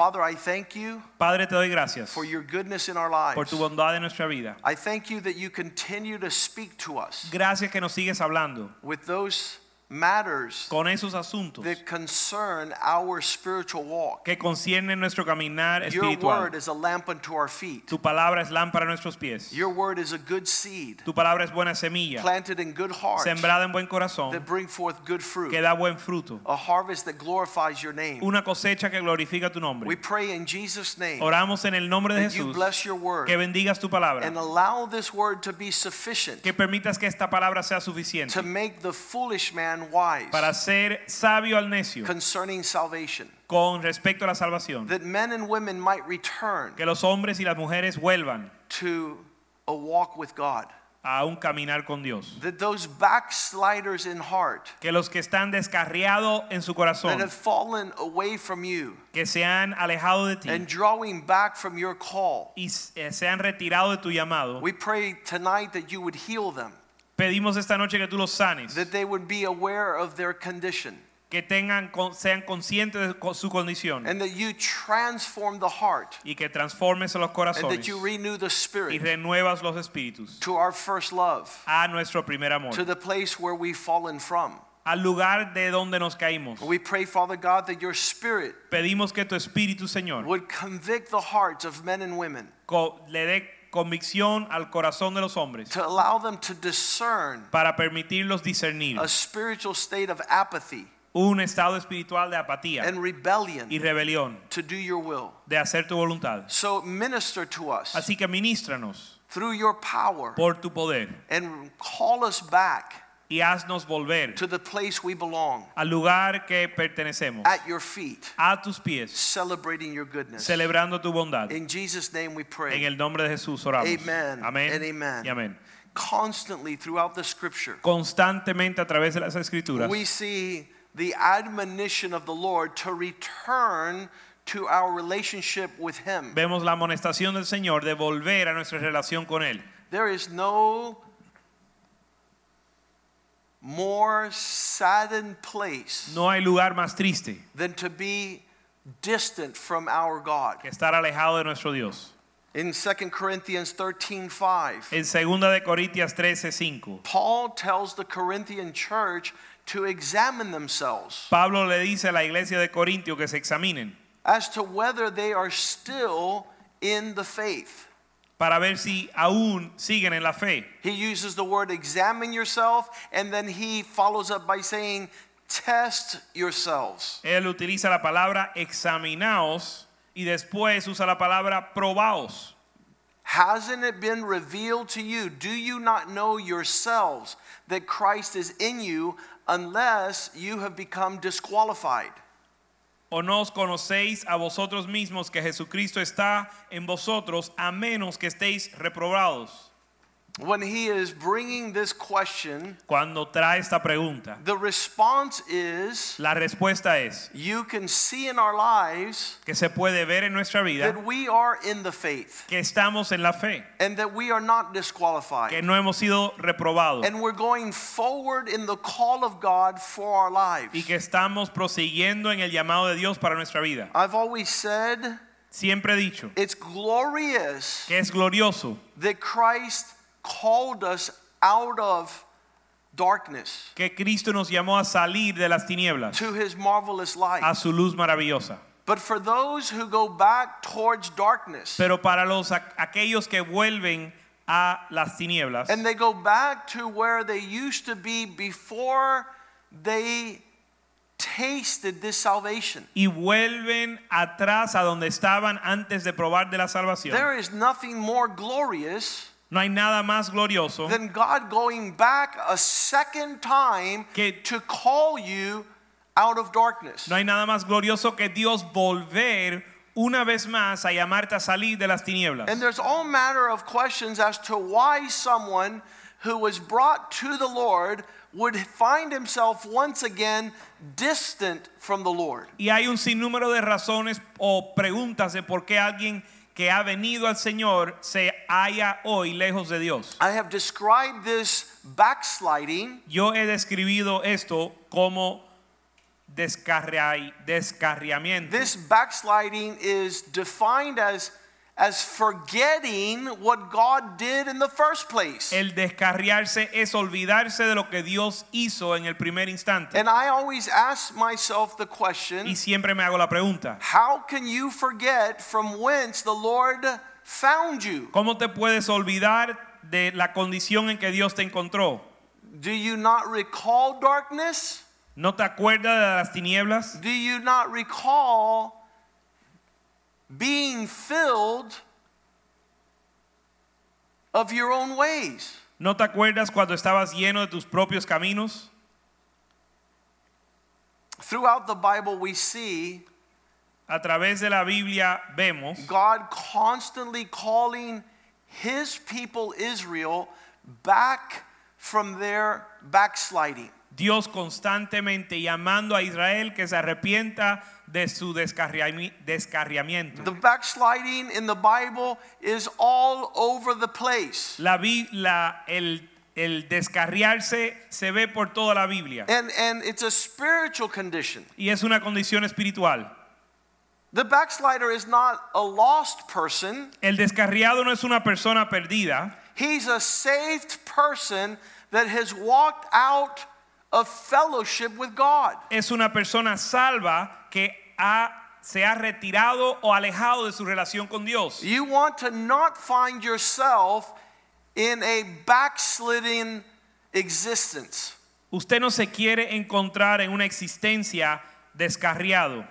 Father, I thank you Padre, te doy gracias for your goodness in our por tu lives. bondad en nuestra vida. I thank you that you continue to speak to us Gracias que nos sigues hablando with those matters con esos asuntos that concern our spiritual walk. que conciernen nuestro caminar Your word is a lamp unto our feet. Tu palabra es lámpara a nuestros pies. Your word is a good seed Tu palabra es buena semilla, planted in good hearts sembrada en buen corazón, that bring forth good fruit. que da buen fruto. A harvest that glorifies your name. Una cosecha que glorifica tu We nombre. pray in Jesus' name Oramos en el nombre de that you Jesús bless your word que bendigas tu palabra, and allow this word to be sufficient que permitas que esta palabra sea to make the foolish man wise. para ser sabio al necio concerning salvation, con respecto a la salvación. that men and women might return Que los hombres y las mujeres vuelvan to a walk with God, a un caminar con Dios. that those backsliders in heart que los que están descarriados en su that have fallen away from you que se han alejado de ti and drawing back from your call, y se han retirado de tu llamado, we pray tonight that you would heal them, pedimos esta noche que tú los sanes, that they would be aware of their condition, que tengan sean conscientes de su condición and that you transform the heart, y que transformes los and corazones that you renew the y spirit renuevas los espíritus to our first love, a nuestro primer amor, to the place where we've fallen from. al lugar de donde nos caímos. We pray, Father God, that your spirit Pedimos que tu espíritu, Señor, would convict the hearts of men and women le dé convicción al corazón de los hombres to allow them to discern para permitirlos discernir a spiritual state of apathy un estado espiritual de apatía and rebellion y rebelión to do your will. de hacer tu voluntad. So minister to us Así que ministranos through your power por tu poder and call us back y haznos volver to the place we belong al lugar que pertenecemos, at your feet, a tus pies, celebrating your goodness. celebrando tu bondad. In Jesus' name we En pray. el nombre de Jesús oramos. Amen Amén and amen. y amén. Constantly throughout the scripture, Constantemente a través de las escrituras we see the admonition of the Lord to return to our relationship with Him. vemos la amonestación del Señor de volver a nuestra relación con Él. There is no more saddened place No hay lugar más triste than to be distant from our God. que estar alejado de nuestro Dios. In 2 Corinthians 13:5, En 2 de Corintias 13:5, Paul tells the Corinthian church to examine themselves Pablo le dice a la iglesia de Corintio que se examinen as to whether they are still in the faith. Para ver si aún siguen en la fe. He uses the word examine yourself and then he follows up by saying test yourselves. Él utiliza la palabra examinaos y después usa la palabra probaos. Hasn't it been revealed to you? Do you not know yourselves that Christ is in you unless you have become disqualified? ¿O no os conocéis a vosotros mismos que Jesucristo está en vosotros a menos que estéis reprobados? When he is bringing this question, Cuando trae esta pregunta, the response is la respuesta es you can see in our lives que se puede ver en nuestra vida that we are in the faith que estamos en la fe, and that we are not disqualified, que no hemos sido reprobados And we're going forward in the call of God for our lives. y que estamos prosiguiendo en el llamado de Dios para nuestra vida. I've always said Siempre he dicho it's glorious que es glorioso that Christ called us out of darkness que Cristo nos llamó a salir de las tinieblas to his marvelous light. a su luz maravillosa. But for those who go back towards darkness Pero para los aquellos que vuelven a las tinieblas and they go back to where they used to be before they tasted this salvation, y vuelven atrás a donde estaban antes de probar de la salvación. there is nothing more glorious No hay nada más glorioso than God going back a second time Que- to call you out of darkness. No hay nada más glorioso que Dios volver una vez más a llamarte a salir de las tinieblas. And there's all manner of questions as to why someone who was brought to the Lord would find himself once again distant from the Lord. Y hay un sinnúmero de razones o preguntas de por qué alguien que ha venido al Señor se halla hoy lejos de Dios. I have described this backsliding Yo he describido esto como descarria- descarriamiento. This backsliding is defined as, as forgetting what God did in the first place. El descarriarse es olvidarse de lo que Dios hizo en el primer instante. And I always ask myself the question Y siempre me hago la pregunta, how can you forget from whence the Lord found you? ¿cómo te puedes olvidar de la condición en que Dios te encontró? Do you not recall darkness? ¿No te acuerdas de las tinieblas? Do you not recall being filled of your own ways? ¿No te acuerdas cuando estabas lleno de tus propios caminos? Throughout the Bible, we see A través de la Biblia vemos God constantly calling his people Israel back from their backsliding. Dios constantemente llamando a Israel que se arrepienta de su descarriami- descarriamiento. The backsliding in the Bible is all over the place. La, la- el, el descarriarse se ve por toda la Biblia And, and it's a spiritual condition. y es una condición espiritual. The backslider is not a lost person, El descarriado no es una persona perdida, he's a saved person that has walked out of fellowship with God. es una persona salva que ha- se ha retirado o alejado de su relación con Dios. You want to not find yourself in a backsliding existence. Usted no se quiere encontrar en una existencia descarriado.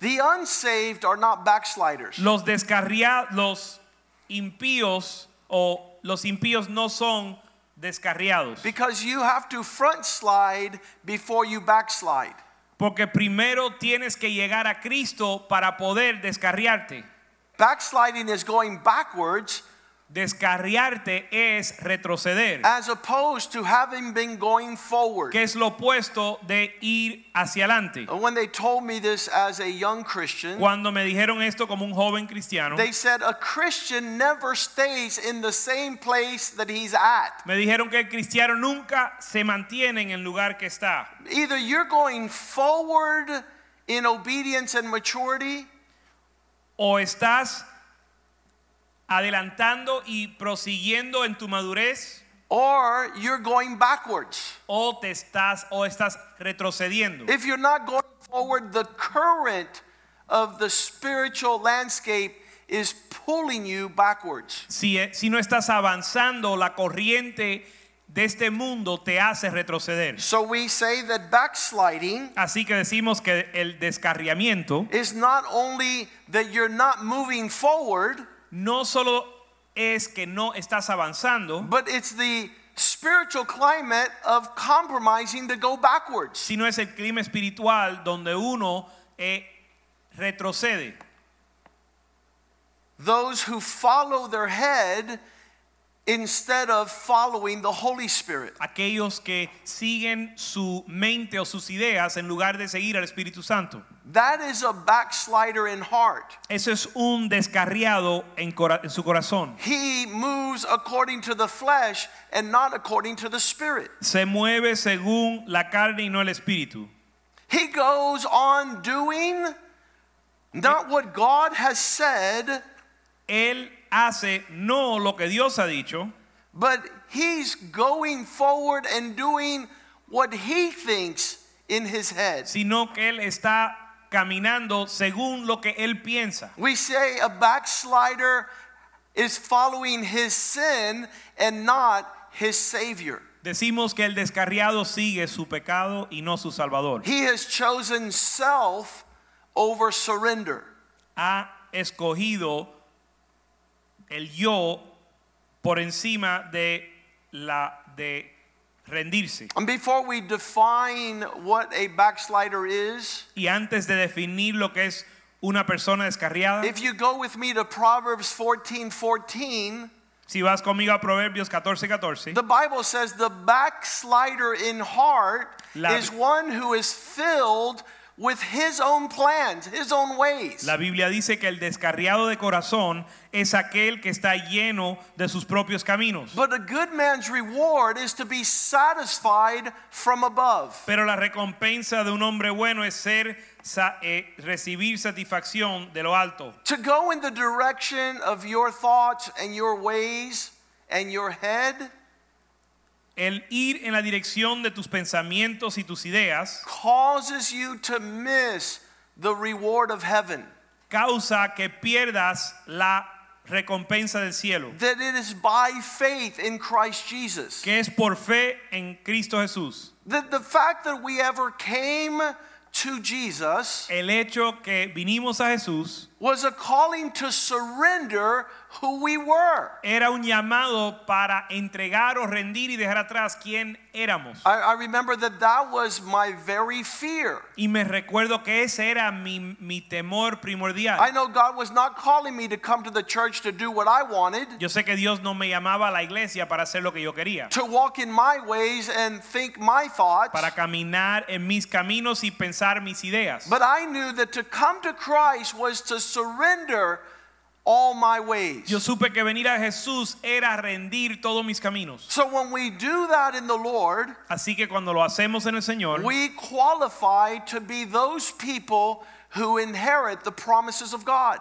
The unsaved are not backsliders. Los descarriados, los impíos o los impíos no son descarriados. Because you have to front slide before you backslide. Porque primero tienes que llegar a Cristo para poder descarriarte. Backsliding is going backwards Descarriarte es retroceder, as opposed to having been going forward. que es lo opuesto de ir hacia adelante. When they told me this as a young Christian, Cuando me dijeron esto como un joven cristiano, they said a Christian never stays in the same place that he's at. me dijeron que el cristiano nunca se mantiene en el lugar que está. Either you're going forward in obedience and maturity, O estás adelantando y prosiguiendo en tu madurez, or you're going backwards. o te estás o estás retrocediendo. If you're not going forward, the current of the spiritual landscape is pulling you backwards. Si, eh, si no estás avanzando, la corriente de este mundo te hace retroceder. So we say that backsliding Así que decimos que el descarriamiento is not only that you're not moving forward, no solo es que no estás avanzando, but it's the spiritual climate of compromising to go backwards. sino es el clima espiritual donde uno eh, retrocede. Those who follow their head instead of following the Holy Spirit. Aquellos que siguen su mente o sus ideas en lugar de seguir al Espíritu Santo. That is a backslider in heart. Eso es un descarriado en, cora- en su corazón. He moves according to the flesh and not according to the spirit. Se mueve según la carne y no el espíritu. He goes on doing not what God has said, Él hace no lo que Dios ha dicho, but he's going forward and doing what he thinks in his head. sino que Él está caminando según lo que Él piensa. We say a backslider is following his sin and not his savior. Decimos que el descarriado sigue su pecado y no su salvador. He has chosen self over surrender. Ha escogido el yo por encima de la de rendirse. And before we define what a backslider is, Y antes de definir lo que es una persona descarriada. If you go with me to Proverbs 14 14, Si vas conmigo a Proverbios 14, 14, the Bible says the backslider in heart La- is one who is filled with his own plans, his own ways. la Biblia dice que el descarriado de corazón es aquel que está lleno de sus propios caminos. But a good man's reward is to be satisfied from above. Pero la recompensa de un hombre bueno es ser sa- eh, recibir satisfacción de lo alto. To go in the direction of your thoughts and your ways and your head El ir en la dirección de tus pensamientos y tus ideas causes you to miss the reward of heaven. causa que pierdas la recompensa del cielo, That it is by faith in Christ Jesus. que es por fe en Cristo Jesús. The, the fact that we ever came to Jesus El hecho que vinimos a Jesús was a calling to surrender who we were. era un llamado para entregar o rendir y dejar atrás quién éramos. I, I remember that that was my very fear. Y me recuerdo que ese era mi, mi temor primordial. I know God was not calling me to come to the church to do what I wanted, Yo sé que Dios no me llamaba a la iglesia para hacer lo que yo quería, to walk in my ways and think my thoughts. para caminar en mis caminos y pensar mis ideas. But I knew that to come to Christ was to surrender all my ways. Yo supe que venir a Jesús era rendir todos mis caminos. So when we do that in the Lord, Así que cuando lo hacemos en el Señor, we qualify to be those people who inherit the promises of God.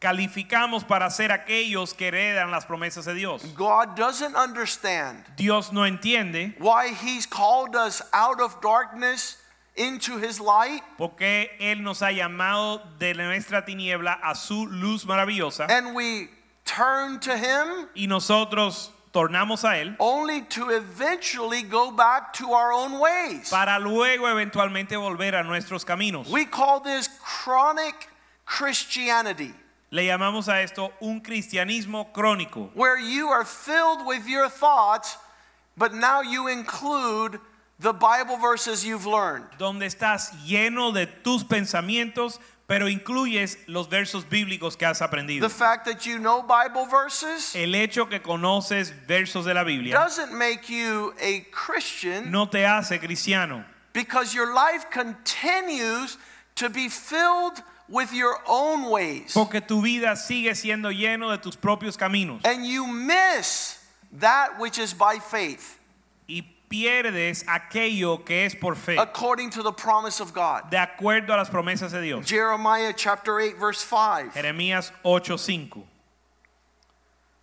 calificamos para ser aquellos que heredan las promesas de Dios. God doesn't understand Dios no entiende why He's called us out of darkness into His light, Porque Él nos ha llamado de nuestra tiniebla a su luz maravillosa and we turn to Him y nosotros tornamos a Él only to eventually go back to our own ways. para luego eventualmente volver a nuestros caminos. We call this chronic Christianity, Le llamamos a esto un cristianismo crónico, where you are filled with your thoughts, but now you include the Bible verses you've learned. donde estás lleno de tus pensamientos, pero incluyes los versos bíblicos que has aprendido. The fact that you know Bible verses El hecho que conoces versos de la Biblia doesn't make you a Christian no te hace cristiano, because your life continues to be filled with your own ways. porque tu vida sigue siendo lleno de tus propios caminos And you miss that which is by faith, pierdes aquello que es por fe, according to the promise of God. de acuerdo a las promesas de Dios. Jeremiah chapter 8, verse 5. Jeremías 8:5.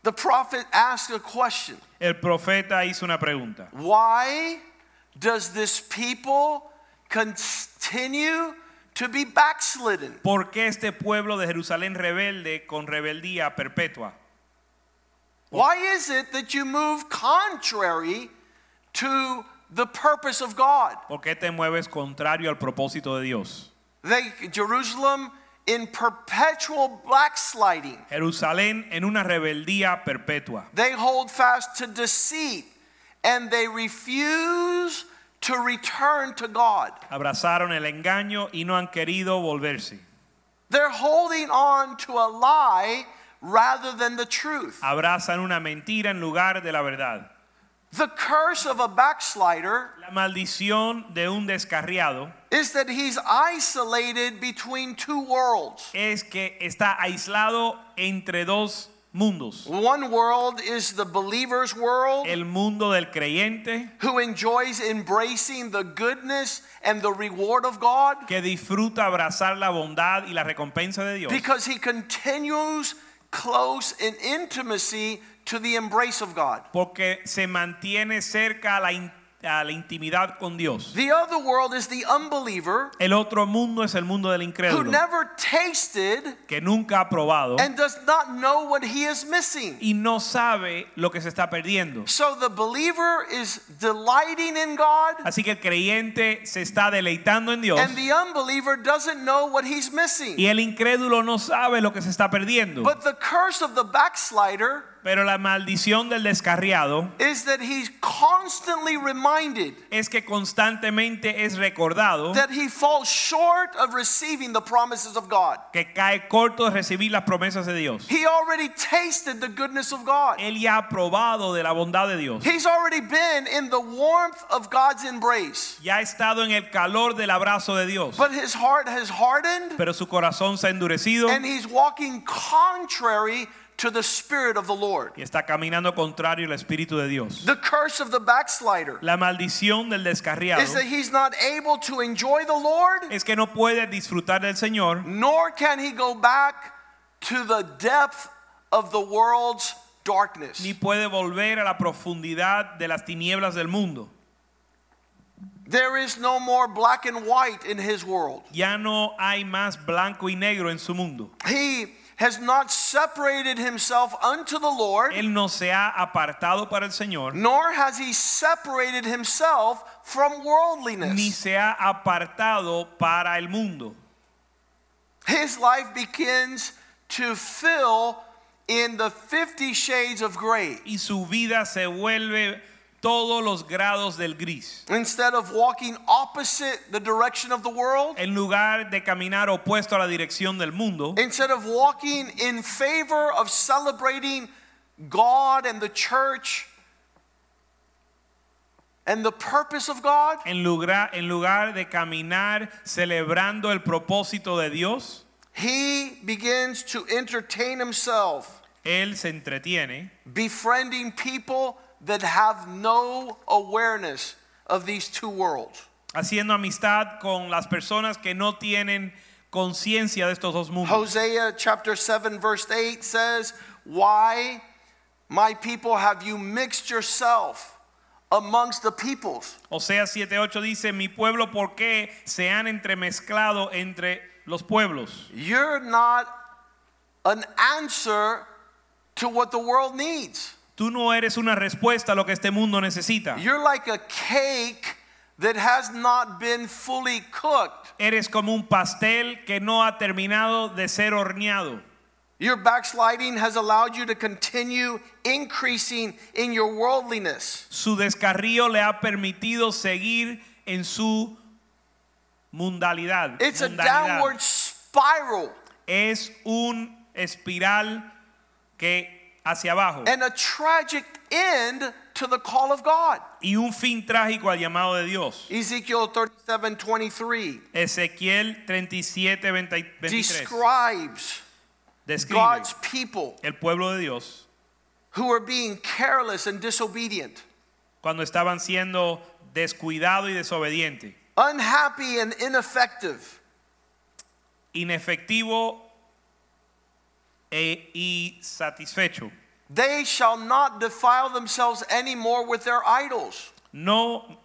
The prophet asked a question El profeta hizo una pregunta. Why does this people continue to be backslidden? ¿Por qué este pueblo de Jerusalén rebelde con rebeldía perpetua? Why is it that you move contrary to the purpose of God? ¿Por qué te mueves contrario al propósito de Dios? They, Jerusalem in perpetual backsliding. Jerusalén en una rebeldía perpetua. They hold fast to deceit and they refuse to return to God. Abrazaron el engaño y no han querido volverse. They're holding on to a lie rather than the truth. Abrazan una mentira en lugar de la verdad. The curse of a backslider La maldición de un descarriado is that he's isolated between two worlds. es que está aislado entre dos mundos. One world is the believer's world El mundo del creyente who enjoys embracing the goodness and the reward of God que disfruta abrazar la bondad y la recompensa de Dios because he continues close in intimacy to the embrace of God. porque se mantiene cerca a la, a la intimidad con Dios. The other world is the unbeliever El otro mundo es el mundo del incrédulo. who never tasted que nunca ha probado and does not know what he is missing. y no sabe lo que se está perdiendo. So the believer is delighting in God, Así que el creyente se está deleitando en Dios and the unbeliever doesn't know what he's missing. y el incrédulo no sabe lo que se está perdiendo. But the curse of the backslider Pero la maldición del descarriado is that he's constantly reminded es que constantemente es recordado that he falls short of receiving the promises of God. que cae corto de recibir las promesas de Dios. He already tasted the goodness of God. Él ya ha probado de la bondad de Dios. He's already been in the warmth of God's embrace. Ya ha estado en el calor del abrazo de Dios. But his heart has hardened Pero su corazón se ha endurecido and he's walking contrary to the Spirit of the Lord. y está caminando contrario al Espíritu de Dios. The curse of the backslider La maldición del descarriado is that he's not able to enjoy the Lord, es que no puede disfrutar del Señor nor can he go back to the depth of the world's darkness. ni puede volver a la profundidad de las tinieblas del mundo. There is no more black and white in his world. Ya no hay más blanco y negro en su mundo. He has not separated himself unto the Lord, Él no se ha apartado para el Señor nor has he separated himself from worldliness. ni se ha apartado para el mundo. His life begins to fill in the 50 shades of gray. Y su vida se vuelve todos los grados del gris. Instead of walking opposite the direction of the world, En lugar de caminar opuesto a la dirección del mundo, instead of walking in favor of celebrating God and the church and the purpose of God, en lugar, en lugar de caminar celebrando el propósito de Dios, he begins to entertain himself, Él se entretiene befriending people that have no awareness of these two worlds. haciendo amistad con las personas que no tienen conciencia de estos dos mundos. Hosea chapter 7 verse 8 says, "Why my people have you mixed yourself amongst the peoples?" Oseas 7:8 dice, mi pueblo, ¿por qué se han entremezclado entre los pueblos? You're not an answer to what the world needs. Tú no eres una respuesta a lo que este mundo necesita. You're like a cake that has not been fully cooked. Eres como un pastel que no ha terminado de ser horneado. Your backsliding has allowed you to continue increasing in your worldliness. Su descarrío le ha permitido seguir en su mundalidad. It's a downward spiral Es un espiral que hacia abajo. And a tragic end to the call of God. y un fin trágico al llamado de Dios. Ezekiel 37 23 Ezequiel 37, 20 23 describes describe God's people el pueblo de Dios who were being careless and disobedient, cuando estaban siendo descuidado y desobediente, unhappy and ineffective, inefectivo e insatisfecho. They shall not defile themselves anymore with their idols. No,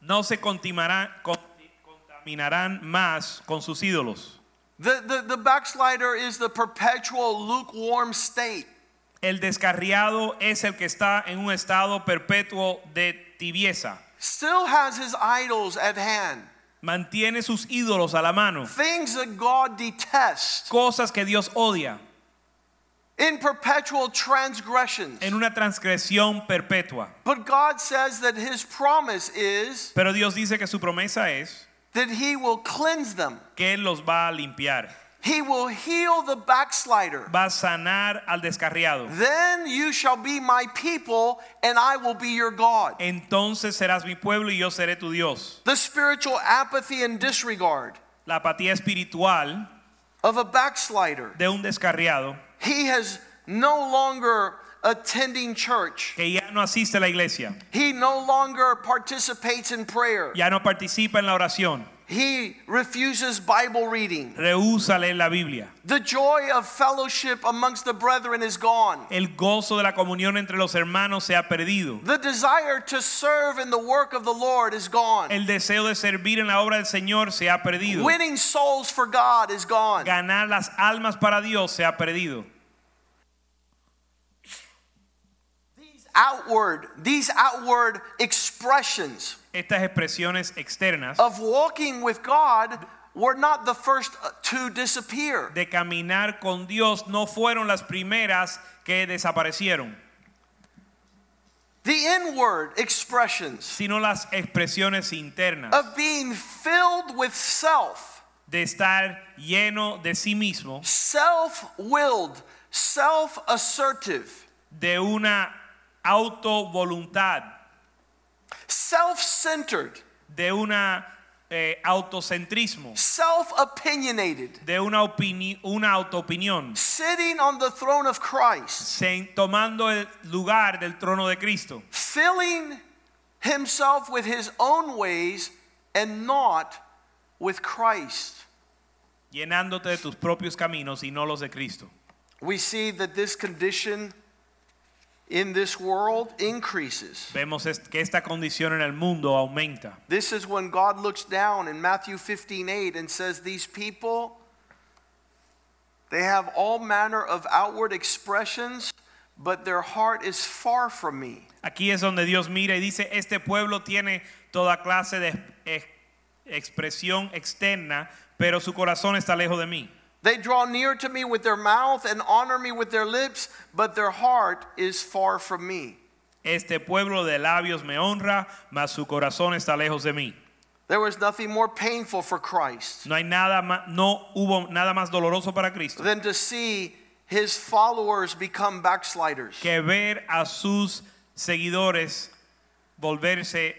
no se contaminarán, con- contaminarán más con sus ídolos. The, the, the backslider is the perpetual lukewarm state. El descarriado es el que está en un estado perpetuo de tibieza. Still has his idols at hand. Mantiene sus ídolos a la mano. Things that God detests Cosas que Dios odia in perpetual transgressions. en una transgresión perpetua. But God says that his promise is Pero Dios dice que su promesa es that he will cleanse them. que Él los va a limpiar. He will heal the backslider. Va a sanar al descarriado. Then you shall be my people and I will be your God. Entonces serás mi pueblo y yo seré tu Dios. The spiritual apathy and disregard La apatía espiritual of a backslider. de un descarriado He has no longer attending church. que ya no asiste a la iglesia, He no longer participates in prayer. ya no participa en la oración, He refuses Bible reading. rehúsa leer la Biblia. The joy of fellowship amongst the brethren is gone. El gozo de la comunión entre los hermanos se ha perdido. The desire to serve in the work of the Lord is gone. El deseo de servir en la obra del Señor se ha perdido. Winning souls for God is gone. Ganar las almas para Dios se ha perdido. These Outward, these outward expressions Estas expresiones externas of walking with God were not the first to disappear. de caminar con Dios no fueron las primeras que desaparecieron, The inward expressions sino las expresiones internas of being filled with self, de estar lleno de sí mismo, self willed, self assertive, de una autovoluntad, self centered, de una eh, autocentrismo, self opinionated, de una, opini- una autoopinión, sitting on the throne of Christ, tomando el lugar del trono de Cristo, filling himself with his own ways and not with Christ. llenándote de tus propios caminos y no los de Cristo. We see that this condition in this world increases. Vemos que esta condición en el mundo aumenta. This is when God looks down in Matthew 15 8 and says, These people, they have all manner of outward expressions, but their heart is far from me. Aquí es donde Dios mira y dice, este pueblo tiene toda clase de expresión externa, pero su corazón está lejos de mí. They draw near to me with their mouth and honor me with their lips, but their heart is far from me. Este pueblo de labios me honra, mas su corazón está lejos de mí. There was nothing more painful for Christ No hay nada más, no hubo nada más doloroso para Cristo than to see his followers become backsliders. que ver a sus seguidores volverse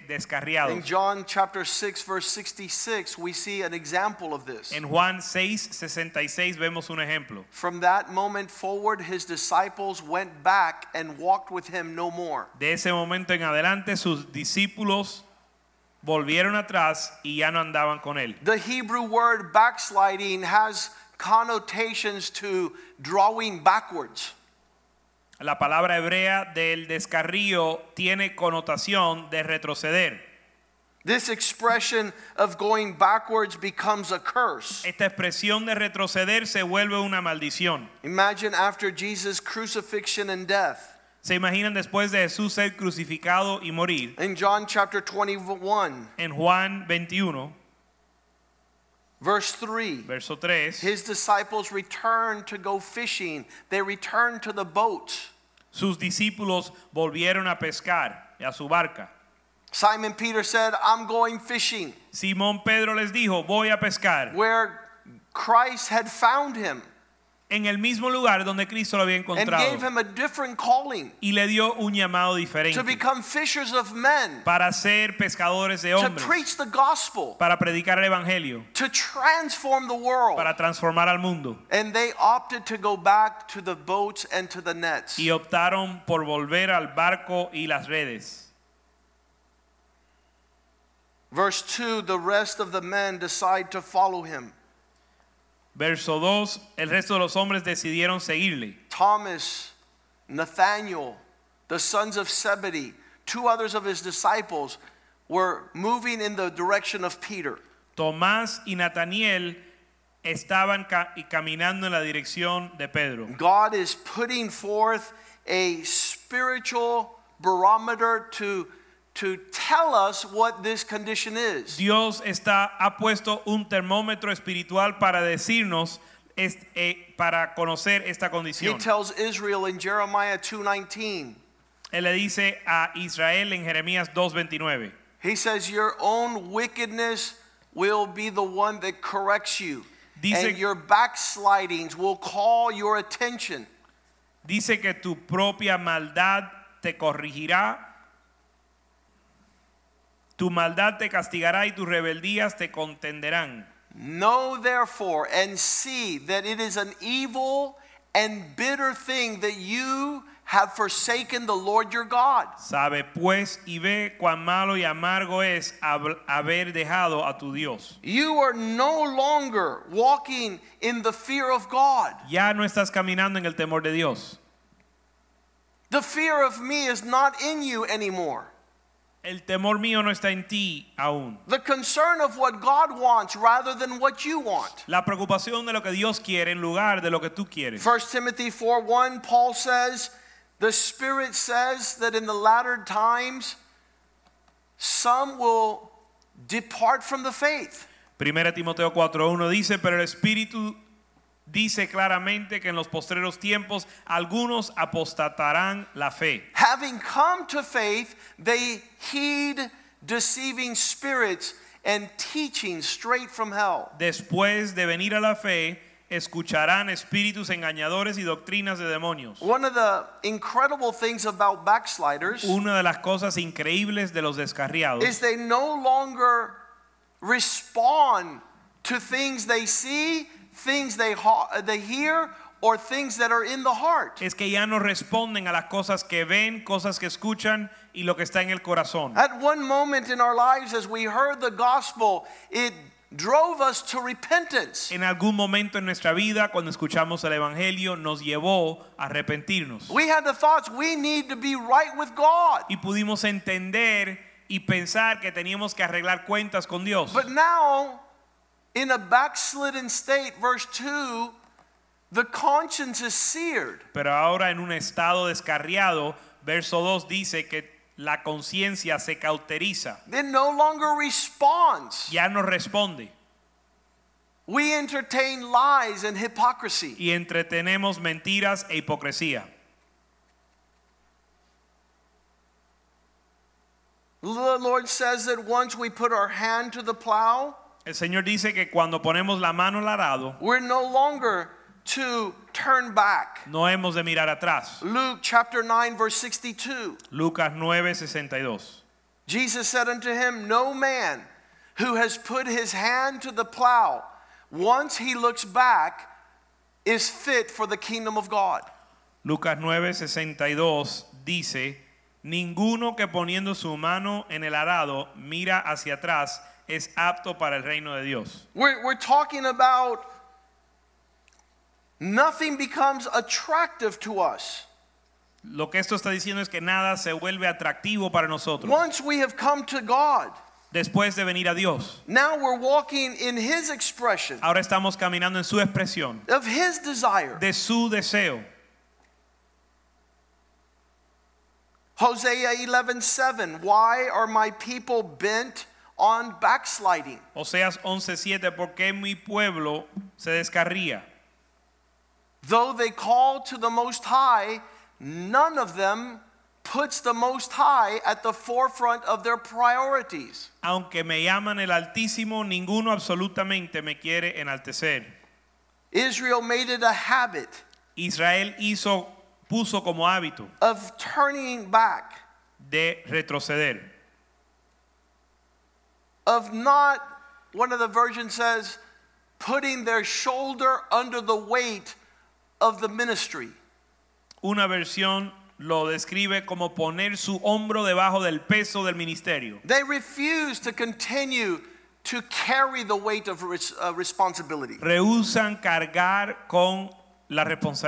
In. John chapter 6 verse 66 we see an example of this. En Juan 6, 66 vemos un ejemplo. From that moment forward his disciples went back and walked with him no more. De ese momento en adelante sus discípulos volvieron atrás y ya no andaban con él. The Hebrew word backsliding has connotations to drawing backwards. La palabra hebrea del descarrío tiene connotación de retroceder. This expression of going backwards becomes a curse. Esta expresión de retroceder se vuelve una maldición. Imagine after Jesus' crucifixion and death. ¿Se imaginan después de Jesús ser crucificado y morir? In John chapter 21, En Juan 21, verse 3, verso 3, his disciples returned to go fishing. They returned to the boats. Sus discípulos volvieron a pescar a su barca. Simon Peter said, I'm going fishing, Simón Pedro les dijo, voy a pescar. where Christ had found him En el mismo lugar donde Cristo lo había and encontrado. gave him a different calling Y le dio un llamado to diferente become fishers of men, para ser pescadores de to hombres, preach the gospel, para predicar el Evangelio, to transform the world. para transformar al mundo. And they opted to go back to the boats and to the nets. Y optaron por volver al barco y las redes. Verse 2 the rest of the men decide to follow him. Verso 2, el resto de los hombres decidieron seguirle. Thomas, Nathanael, the sons of Zebedee, two others of his disciples were moving in the direction of Peter. Tomás y Nataniel estaban caminando en la dirección de Pedro. God is putting forth a spiritual barometer to, to tell us what this condition is. Dios está, ha puesto un termómetro espiritual para decirnos, es- eh, para conocer esta condición. He tells Israel in Jeremiah 2:19. Él le dice a Israel en Jeremías 2:29, He says, Your own wickedness will be the one that corrects you, Dice- and your backslidings will call your attention. dice que tu propia maldad te corregirá, tu maldad te castigará y tus rebeldías te contenderán. Know therefore and see that it is an evil and bitter thing that you have forsaken the Lord your God. Sabe pues y ve cuán malo y amargo es haber dejado a tu Dios. You are no longer walking in the fear of God. Ya no estás caminando en el temor de Dios. The fear of me is not in you anymore. El temor mío no está en ti aún. The concern of what God wants rather than what you want. La preocupación de lo que Dios quiere en lugar de lo que tú quieres. 1 Timothy 4 1, Paul says, The Spirit says that in the latter times some will depart from the faith. Primera Timoteo 4:1 dice, pero el Espíritu dice claramente que en los postreros tiempos algunos apostatarán la fe. Having come to faith, they heed deceiving spirits and teaching straight from hell. Después de venir a la fe, escucharán espíritus engañadores y doctrinas de demonios. One of the incredible things about backsliders Una de las cosas increíbles de los descarriados is they no longer respond to things they see, things they, they hear, or things that are in the heart. es que ya no responden a las cosas que ven, cosas que escuchan y lo que está en el corazón. At one moment in our lives, as we heard the gospel, it drove us to repentance. En algún momento en nuestra vida, cuando escuchamos el Evangelio, nos llevó a arrepentirnos. We had the thoughts we need to be right with God. Y pudimos entender y pensar que teníamos que arreglar cuentas con Dios. But now, in a backslidden state, verse 2, the conscience is seared. Pero ahora en un estado descarriado, verso 2 dice que la conciencia se cauteriza, It no longer responds. ya no responde We entertain lies and hypocrisy. y entretenemos mentiras e hipocresía. The Lord says that once we put our hand to the plow, El Señor dice que cuando ponemos la mano al arado, we're no longer to turn back. no hemos de mirar atrás. Luke chapter 9, verse 62. Lucas 9:62. Jesus said unto him, No man who has put his hand to the plow, once he looks back, is fit for the kingdom of God. Lucas 9:62 dice, ninguno que poniendo su mano en el arado mira hacia atrás es apto para el reino de Dios. We're, we're talking about nothing becomes attractive to us. Lo que esto está diciendo es que nada se vuelve atractivo para nosotros. Once we have come to God, Después de venir a Dios, now we're walking in His expression ahora estamos caminando en su expresión, of His desire. de su deseo. Hosea 11:7 Why are my people bent on backsliding? Oseas 11:7, ¿por qué mi pueblo se descarría? Though they call to the Most High, none of them puts the Most High at the forefront of their priorities. Aunque me llaman el Altísimo, ninguno absolutamente me quiere enaltecer. Israel made it a habit Israel hizo, puso como hábito of turning back, de retroceder, of not, one of the versions says, putting their shoulder under the weight of the ministry. Una versión lo describe como poner su hombro debajo del peso del ministerio. They refuse to continue to carry the weight of res- uh, responsibility. Rehusan cargar con la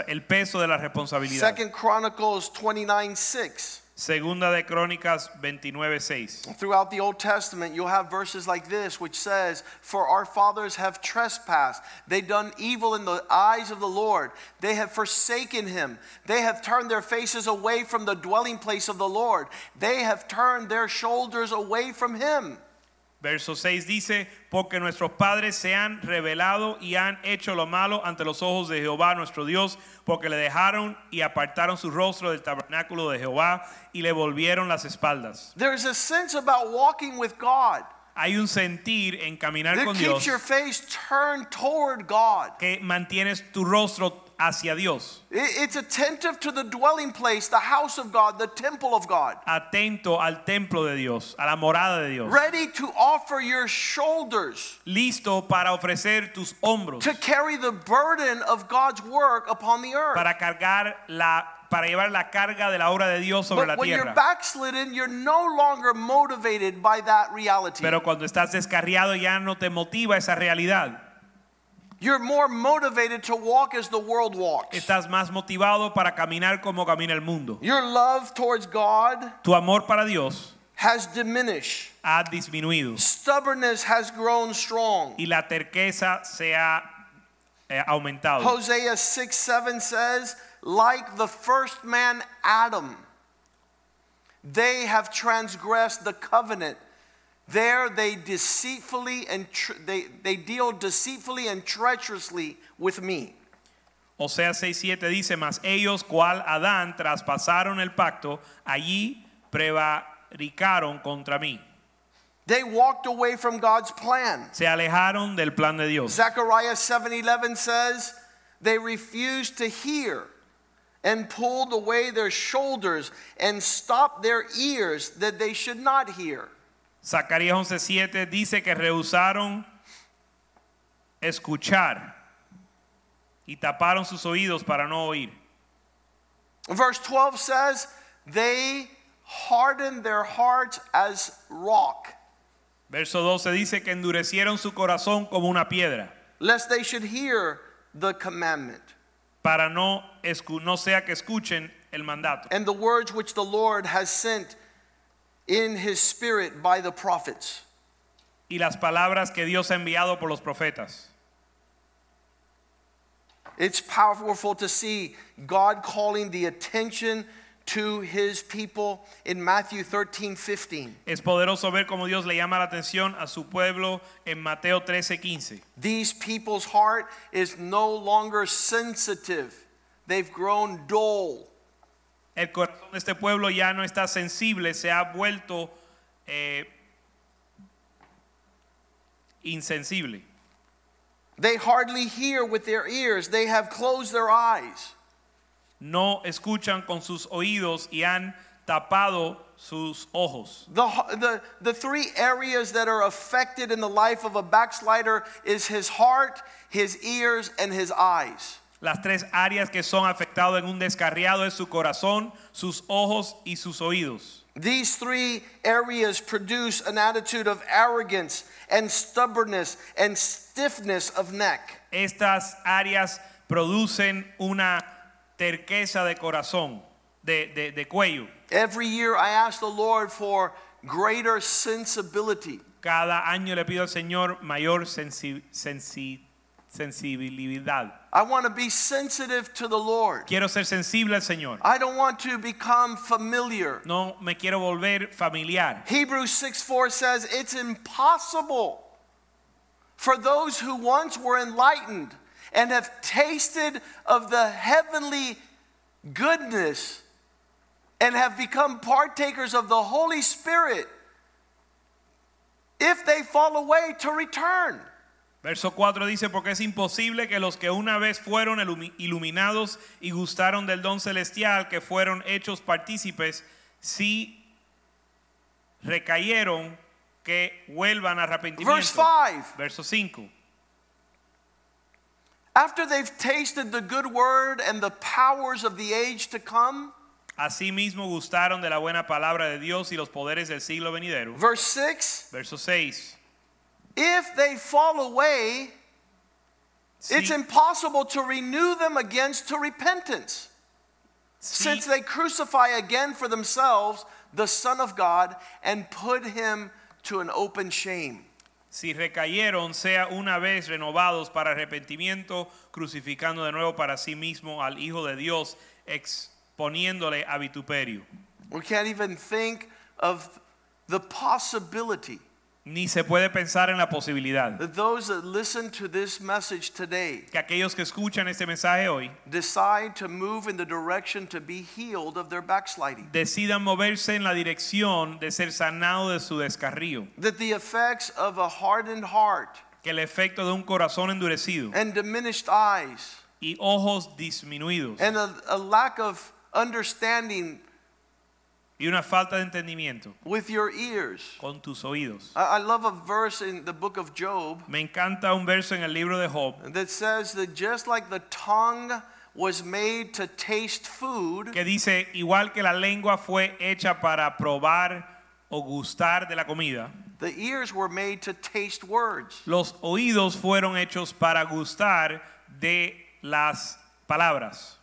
el peso de la responsabilidad. Second Chronicles 29 6. Segunda de Crónicas 29:6. Throughout the Old Testament, you'll have verses like this, which says, For our fathers have trespassed. they've done evil in the eyes of the Lord. They have forsaken him. They have turned their faces away from the dwelling place of the Lord. They have turned their shoulders away from him. Verso 6 dice, porque nuestros padres se han revelado y han hecho lo malo ante los ojos de Jehová nuestro Dios, porque le dejaron y apartaron su rostro del tabernáculo de Jehová y le volvieron las espaldas. There's a sense about walking with God Hay un sentir en caminar that con keeps Dios your face turned toward God. que mantienes tu rostro hacia Dios, It's attentive to the dwelling place, the house of God, the temple of God. atento al templo de Dios, a la morada de Dios, Ready to offer your shoulders listo para ofrecer tus hombros, to carry the burden of God's work upon the earth. para cargar la para llevar la carga de la obra de Dios sobre la But when you're tierra. backslidden, you're no longer motivated by that reality. Pero cuando estás descarriado ya no te motiva esa realidad. You're more motivated to walk as the world walks. Estás más motivado para caminar como camina el mundo. Your love towards God Tu amor para Dios has diminished. ha disminuido Stubbornness has grown strong. y la terqueza se ha eh, aumentado. Hosea 6 7 says, like the first man Adam, they have transgressed the covenant There they deceitfully and tr- they, they deal deceitfully and treacherously with me. Osea 6:7 dice, mas ellos, cual Adán, traspasaron el pacto, allí prevaricaron contra mí. They walked away from God's plan. Se alejaron del plan de Dios. Zechariah 7:11 says, "They refused to hear and pulled away their shoulders and stopped their ears that they should not hear." Zacarías 11:7 dice que rehusaron escuchar y taparon sus oídos para no oír. Verse 12 says, "They hardened their hearts as rock, Verso 12 dice que endurecieron su corazón como una piedra lest they should hear the commandment. para no, no sea que escuchen el mandato. And the words which the Lord has sent in his spirit by the prophets." y las palabras que Dios ha enviado por los profetas. It's powerful to see God calling the attention to his people in Matthew 13 15. Es poderoso ver cómo Dios le llama la atención a su pueblo en Mateo 13:15. These people's heart is no longer sensitive, they've grown dull. El corazón de este pueblo ya no está sensible, se ha vuelto eh, insensible. They hardly hear with their ears, they have closed their eyes. No escuchan con sus oídos y han tapado sus ojos. The, the, the three areas that are affected in the life of a backslider is his heart, his ears, and his eyes. Las tres áreas que son afectadas en un descarriado es su corazón, sus ojos y sus oídos. These three areas produce an attitude of arrogance and stubbornness and stiffness of neck. Estas áreas producen una terqueza de corazón, de, de- de cuello. Every year I ask the Lord for greater sensibility. Cada año le pido al Señor mayor sensi- sensi- sensibilidad. I want to be sensitive to the Lord. Quiero ser sensible al Señor. I don't want to become familiar. No me quiero volver familiar. Hebrews 6 4 says it's impossible for those who once were enlightened and have tasted of the heavenly goodness and have become partakers of the Holy Spirit if they fall away to return. Verso 4 dice, porque es imposible que los que una vez fueron ilumi- iluminados y gustaron del don celestial, que fueron hechos partícipes, si recayeron, que vuelvan a arrepentimiento. Verse 5 Verso 5. After they've tasted the good word and the powers of the age to come, Asimismo gustaron de la buena palabra de Dios y los poderes del siglo venidero. verse 6 Verso 6. If they fall away, It's impossible to renew them against to repentance, si- since they crucify again for themselves the Son of God and put him to an open shame. Si recayeron, sea una vez renovados para arrepentimiento, crucificando de nuevo para sí mismo al Hijo de Dios, exponiéndole a vituperio. We can't even think of the possibility Ni se puede pensar en la posibilidad that those that listen to this message today que aquellos que escuchan este mensaje hoy decide to move in the direction to be healed of their backsliding. decidan moverse en la dirección de ser sanado de su descarrío. That the effects of a hardened heart Que el efecto de un corazón endurecido and diminished eyes y ojos disminuidos and a, a lack of understanding y una falta de entendimiento with your ears. con tus oídos. I I love a verse in the book of Job Me encanta un verso en el libro de Job that says that just like the tongue was made to taste food, que dice, igual que la lengua fue hecha para probar o gustar de la comida, the ears were made to taste words. los oídos fueron hechos para gustar de las palabras.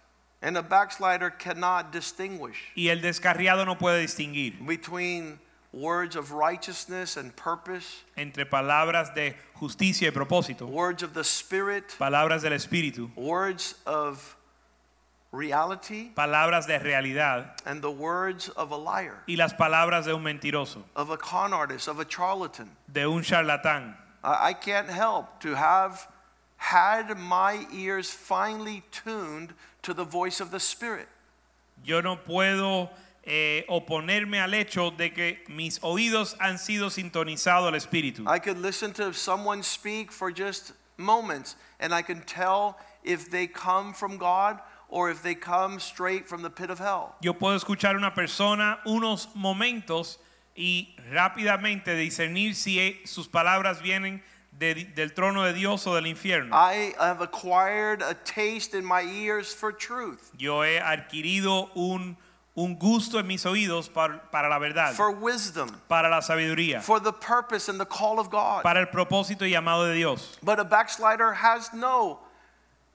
And a backslider cannot distinguish Y el descarriado no puede distinguir between words of righteousness and purpose, entre palabras de justicia y propósito, words of the Spirit, palabras del Espíritu, words of reality palabras de realidad and the words of a liar, y las palabras de un mentiroso, of a con artist, of a charlatan. de un charlatán. I I can't help to have had my ears finely tuned to the voice of the Spirit. Yo no puedo eh, oponerme al hecho de que mis oídos han sido sintonizados al Espíritu. I could listen to someone speak for just moments and I can tell if they come from God or if they come straight from the pit of hell. Yo puedo escuchar una persona unos momentos y rápidamente discernir si eh, sus palabras vienen de- del trono de Dios o del infierno. I have acquired a taste in my ears for truth, Yo he adquirido un, un gusto en mis oídos para, para la verdad, for wisdom, para la sabiduría, for the purpose and the call of God. para el propósito y llamado de Dios. But a backslider has no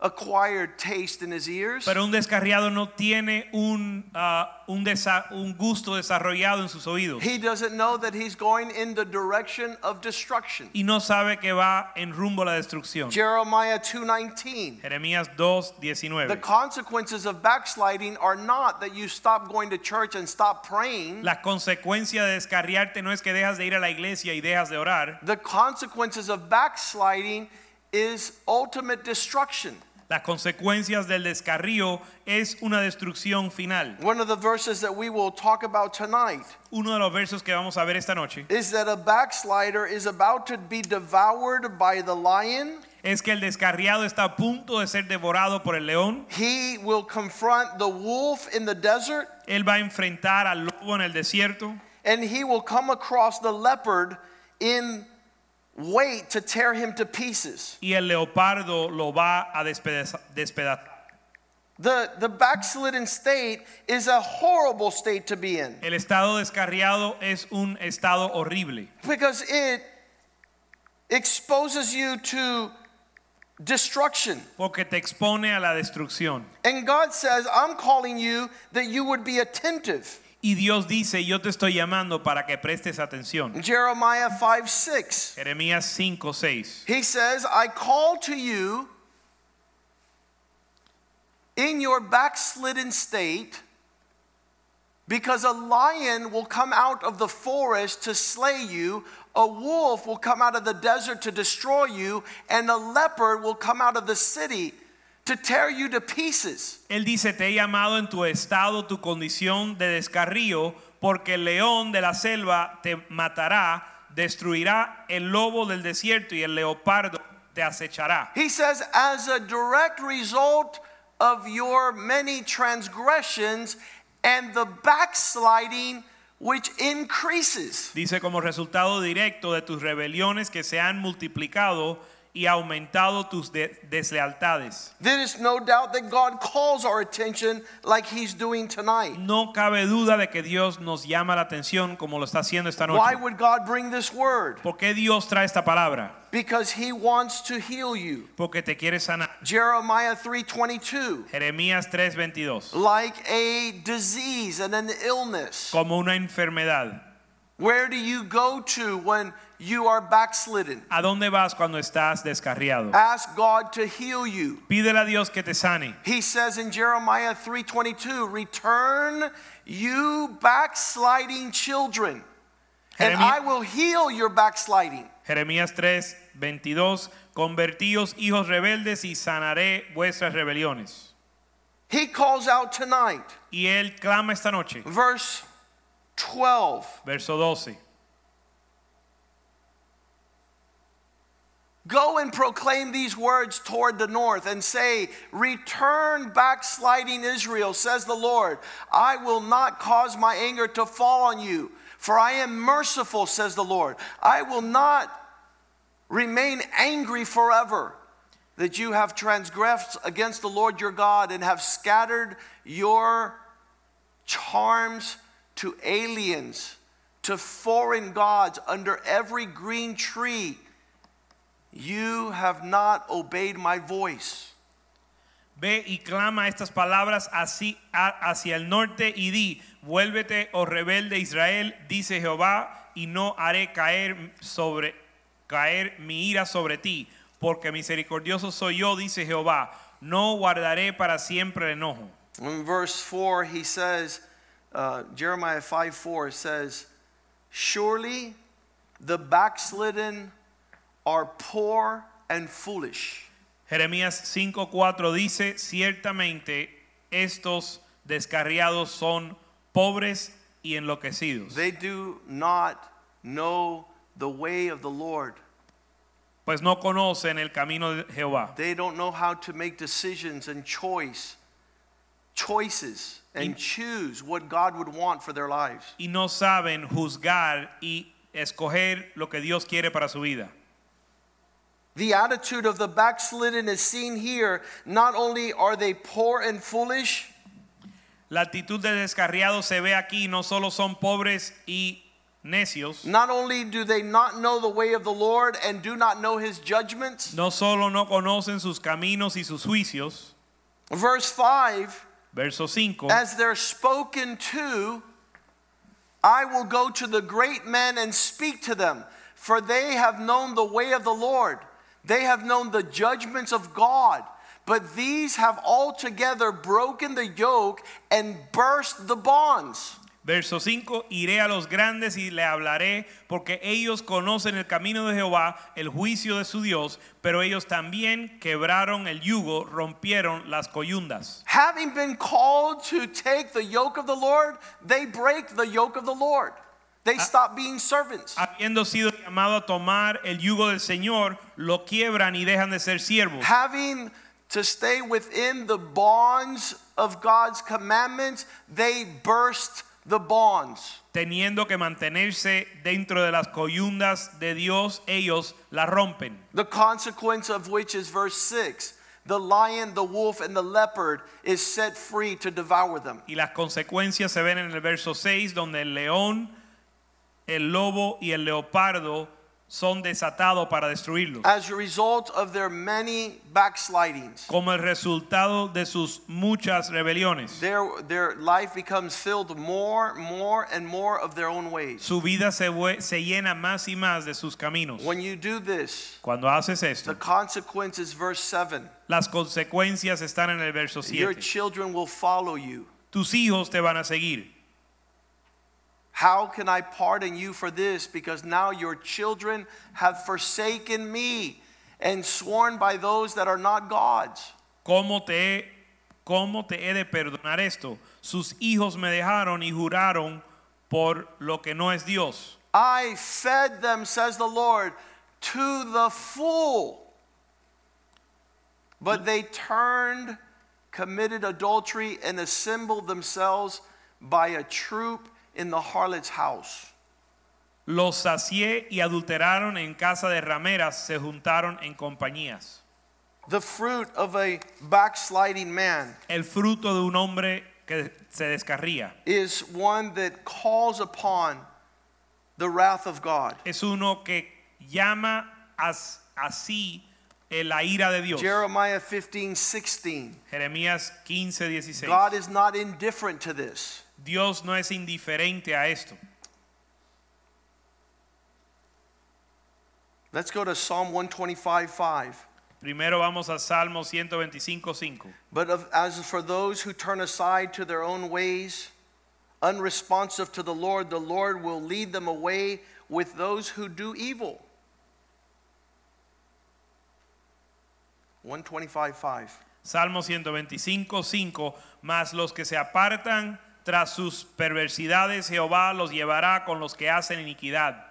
acquired taste in his ears. Pero un descarriado no tiene un, ah, un, un gusto desarrollado en sus oídos He doesn't know that he's going in the direction of destruction. y no sabe que va en rumbo a la destrucción. Jeremiah 2:19. Jeremías 2:19. The consequences of backsliding are not that you stop going to church and stop praying. La consecuencia de descarriarte no es que dejas de ir a la iglesia y dejas de orar. The consequences of backsliding is ultimate destruction. Las consecuencias del descarrío es una destrucción final. One of the verses that we will talk about tonight Uno de los versos que vamos a ver esta noche is that a backslider is about to be devoured by the lion. es que el descarriado está a punto de ser devorado por el león. He will confront the wolf in the desert, Él va a enfrentar al lobo en el desierto and he will come across the leopard in wait to tear him to pieces. y el leopardo lo va a despedazar. The, the backslidden state is a horrible state to be in El estado descarriado es un estado horrible because it exposes you to destruction. porque te expone a la destrucción. And God says, I'm calling you that you would be attentive. Y Dios dice, yo te estoy llamando para que prestes atención. Jeremiah 5 6. Jeremías 5, 6. He says, I call to you in your backslidden state because a lion will come out of the forest to slay you, a wolf will come out of the desert to destroy you, and a leopard will come out of the city to tear you to pieces. Él dice, te he llamado en tu estado, tu condición de descarrío, porque el león de la selva te matará, destruirá el lobo del desierto y el leopardo te acechará. He says, as a direct result of your many transgressions and the backsliding which increases. Dice como resultado directo de tus rebeliones que se han multiplicado y aumentado tus de- deslealtades. There is no doubt that God calls our attention like He's doing tonight. No cabe duda de que Dios nos llama la atención como lo está haciendo esta Why noche. would God bring this word? ¿Por qué Dios trae esta palabra? Because He wants to heal you. Porque te quiere sanar. Jeremiah 3:22. Jeremías 3:22. Like a disease and an illness. Como una enfermedad. Where do you go to when you are backslidden? ¿A dónde vas cuando estás descarriado? Ask God to heal you. Pídele a Dios que te sane. He says in Jeremiah 3:22, "Return you backsliding children, and I will heal your backsliding." Jeremías 3:22. Convertíos hijos rebeldes y sanaré vuestras rebeliones. He calls out tonight, Y él clama esta noche. verse 12. Verso 12. Go and proclaim these words toward the north and say, Return backsliding Israel, says the Lord. I will not cause my anger to fall on you, for I am merciful, says the Lord. I will not remain angry forever that you have transgressed against the Lord your God and have scattered your charms to aliens, to foreign gods under every green tree. You have not obeyed my voice. Ve y clama estas palabras así hacia el norte y di, vuélvete, oh rebelde Israel, dice Jehová, y no haré caer sobre caer mi ira sobre ti, porque misericordioso soy yo, dice Jehová, no guardaré para siempre el enojo. In verse 4, he says, uh, Jeremiah 5 4 says, Surely the backslidden are poor and foolish. Jeremías 5:4 dice, ciertamente estos descarriados son pobres y enloquecidos, They do not know the way of the Lord. pues no conocen el camino de Jehová. They don't know how to make decisions and choice, choices, and choose what God would want for their lives. y no saben juzgar y escoger lo que Dios quiere para su vida. The attitude of the backslidden is seen here. Not only are they poor and foolish, La actitud del descarriado se ve aquí, no solo son pobres y necios, not only do they not know the way of the Lord and do not know his judgments. no solo no conocen sus caminos y sus juicios. Verse 5 Verso 5. As they're spoken to, I will go to the great men and speak to them, for they have known the way of the Lord. They have known the judgments of God. But these have altogether broken the yoke and burst the bonds. Verso 5, iré a los grandes y le hablaré, porque ellos conocen el camino de Jehová, el juicio de su Dios, pero ellos también quebraron el yugo, rompieron las coyundas. Having been called to take the yoke of the Lord, they break the yoke of the Lord. They stop being servants. Habiendo sido llamado a tomar el yugo del Señor, lo quiebran y dejan de ser siervos. having to stay within the bonds of God's commandments, they burst the bonds. Teniendo que mantenerse dentro de las coyundas de Dios, ellos la rompen. The consequence of which is verse 6 the lion, the wolf, and the leopard is set free to devour them. Y las consecuencias se ven en el verso 6, donde el león, el lobo y el leopardo son desatados para destruirlos. As a result of their many backslidings, Como el resultado de sus muchas rebeliones. their, their life becomes filled more, more, and more of their own ways. Su vida se, se llena más y más de sus caminos. When you do this, Cuando haces the esto, consequence is verse 7 las consecuencias están en el verso your 7. children will follow you. Tus hijos te van a seguir. How can I pardon you for this? Because now your children have forsaken me and sworn by those that are not God's. ¿Cómo te, ¿Cómo te he de perdonar esto? Sus hijos me dejaron y juraron por lo que no es Dios. I fed them, says the Lord, to the full. But they turned, committed adultery, and assembled themselves by a troop in the harlot's house. Los sacié y adulteraron en casa de rameras, se juntaron en compañías. The fruit of a backsliding man El fruto de un hombre que se descarría is one that calls upon the wrath of God. es uno que llama as- así en la ira de Dios. Jeremiah 15, 16. Jeremías 15, 16. God is not indifferent to this. Dios no es indiferente a esto. Let's go to Psalm 125:5. Primero vamos a Salmo 125:5. But of, as for those who turn aside to their own ways, unresponsive to the Lord, the Lord will lead them away with those who do evil. 125, 5. Salmo 125, 5. Mas los que se apartan tras sus perversidades, Jehová los llevará con los que hacen iniquidad.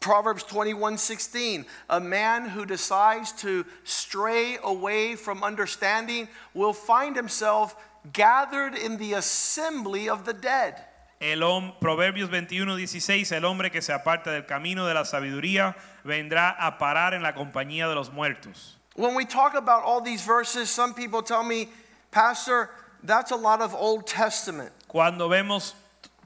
Proverbs 21 16. A man who decides to stray away from understanding will find himself gathered in the assembly of the dead. El Proverbios 21, 16, el hombre que se aparta del camino de la sabiduría vendrá a parar en la compañía de los muertos. When we talk about all these verses, some people tell me, Pastor, that's a lot of Old Testament. Cuando vemos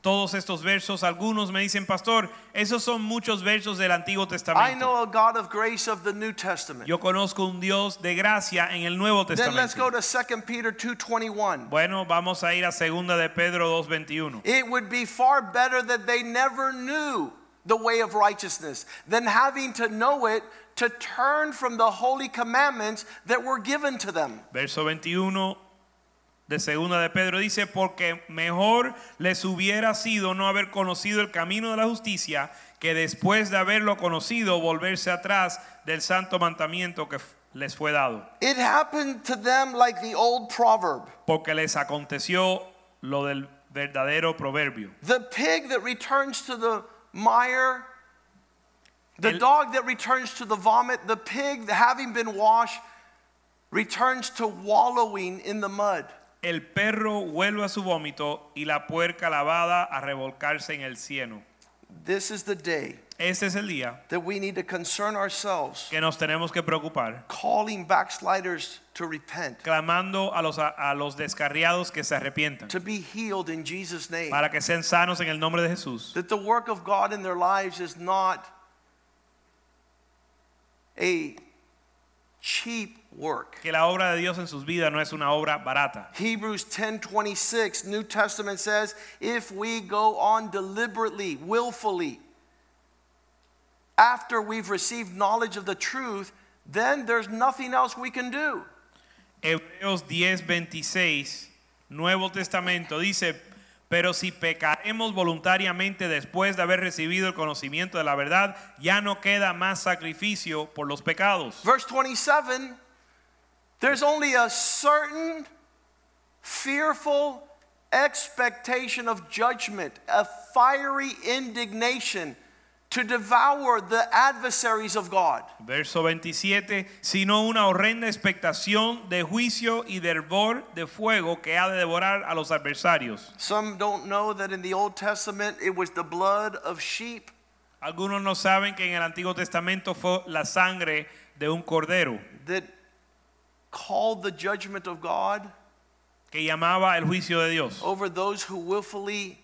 todos estos versos, algunos me dicen, pastor, esos son muchos versos del Antiguo I Testamento. know a God of grace of the New Testament. Yo conozco un Dios de gracia en el Nuevo Then let's go Testamento. to 2 Peter 2:21. Bueno, vamos a ir a segunda de Pedro 2:21. It would be far better that they never knew the way of righteousness than having to know it to turn from the holy commandments that were given to them. Verso 21. De segunda de Pedro dice, porque mejor les hubiera sido no haber conocido el camino de la justicia que después de haberlo conocido volverse atrás del santo mandamiento que les fue dado. It happened to them like the old proverb Porque les aconteció lo del verdadero proverbio. the pig that returns to the mire, the El- dog that returns to the vomit, the pig having been washed returns to wallowing in the mud. El perro vuelve a su vómito y la puerca lavada a revolcarse en el cieno. This is the day Este es el día that we need to concern ourselves, que nos tenemos que preocupar, calling backsliders to repent, clamando a los, a los descarriados que se arrepientan, to be healed in Jesus' name. para que sean sanos en el nombre de Jesús. That the work of God in their lives is not a cheap work. Que la obra de Dios en sus vidas no es una obra barata. Hebrews 10:26 New Testament says if we go on deliberately willfully after we've received knowledge of the truth then there's nothing else we can do. Hebreos 10:26, Nuevo Testamento dice, pero si pecaremos voluntariamente después de haber recibido el conocimiento de la verdad, ya no queda más sacrificio por los pecados. Verse 27 there's only a certain fearful expectation of judgment, a fiery indignation to devour the adversaries of God. Verso 27, sino una horrenda expectación de juicio y de hervor de fuego que ha de devorar a los adversarios. Some don't know that in the Old Testament it was the blood of sheep Algunos no saben que en el Antiguo Testamento fue la sangre de un cordero that called the judgment of God que llamaba el juicio de Dios over those who willfully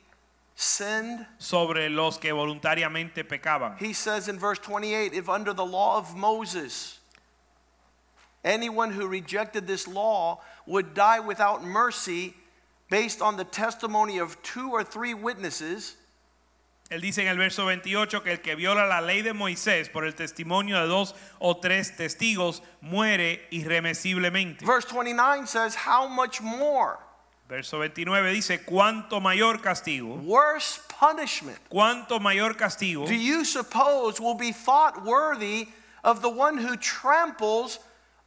sinned. sobre los que voluntariamente pecaban. He says in verse 28 if under the law of Moses, anyone who rejected this law would die without mercy based on the testimony of two or three witnesses. Él dice en el verso 28 que el que viola la ley de Moisés por el testimonio de dos o tres testigos muere irremisiblemente. Verse 29 says, How much more? Verso 29 dice, ¿cuánto mayor castigo? Worse punishment ¿Cuánto mayor castigo do you suppose will be thought worthy of the one who tramples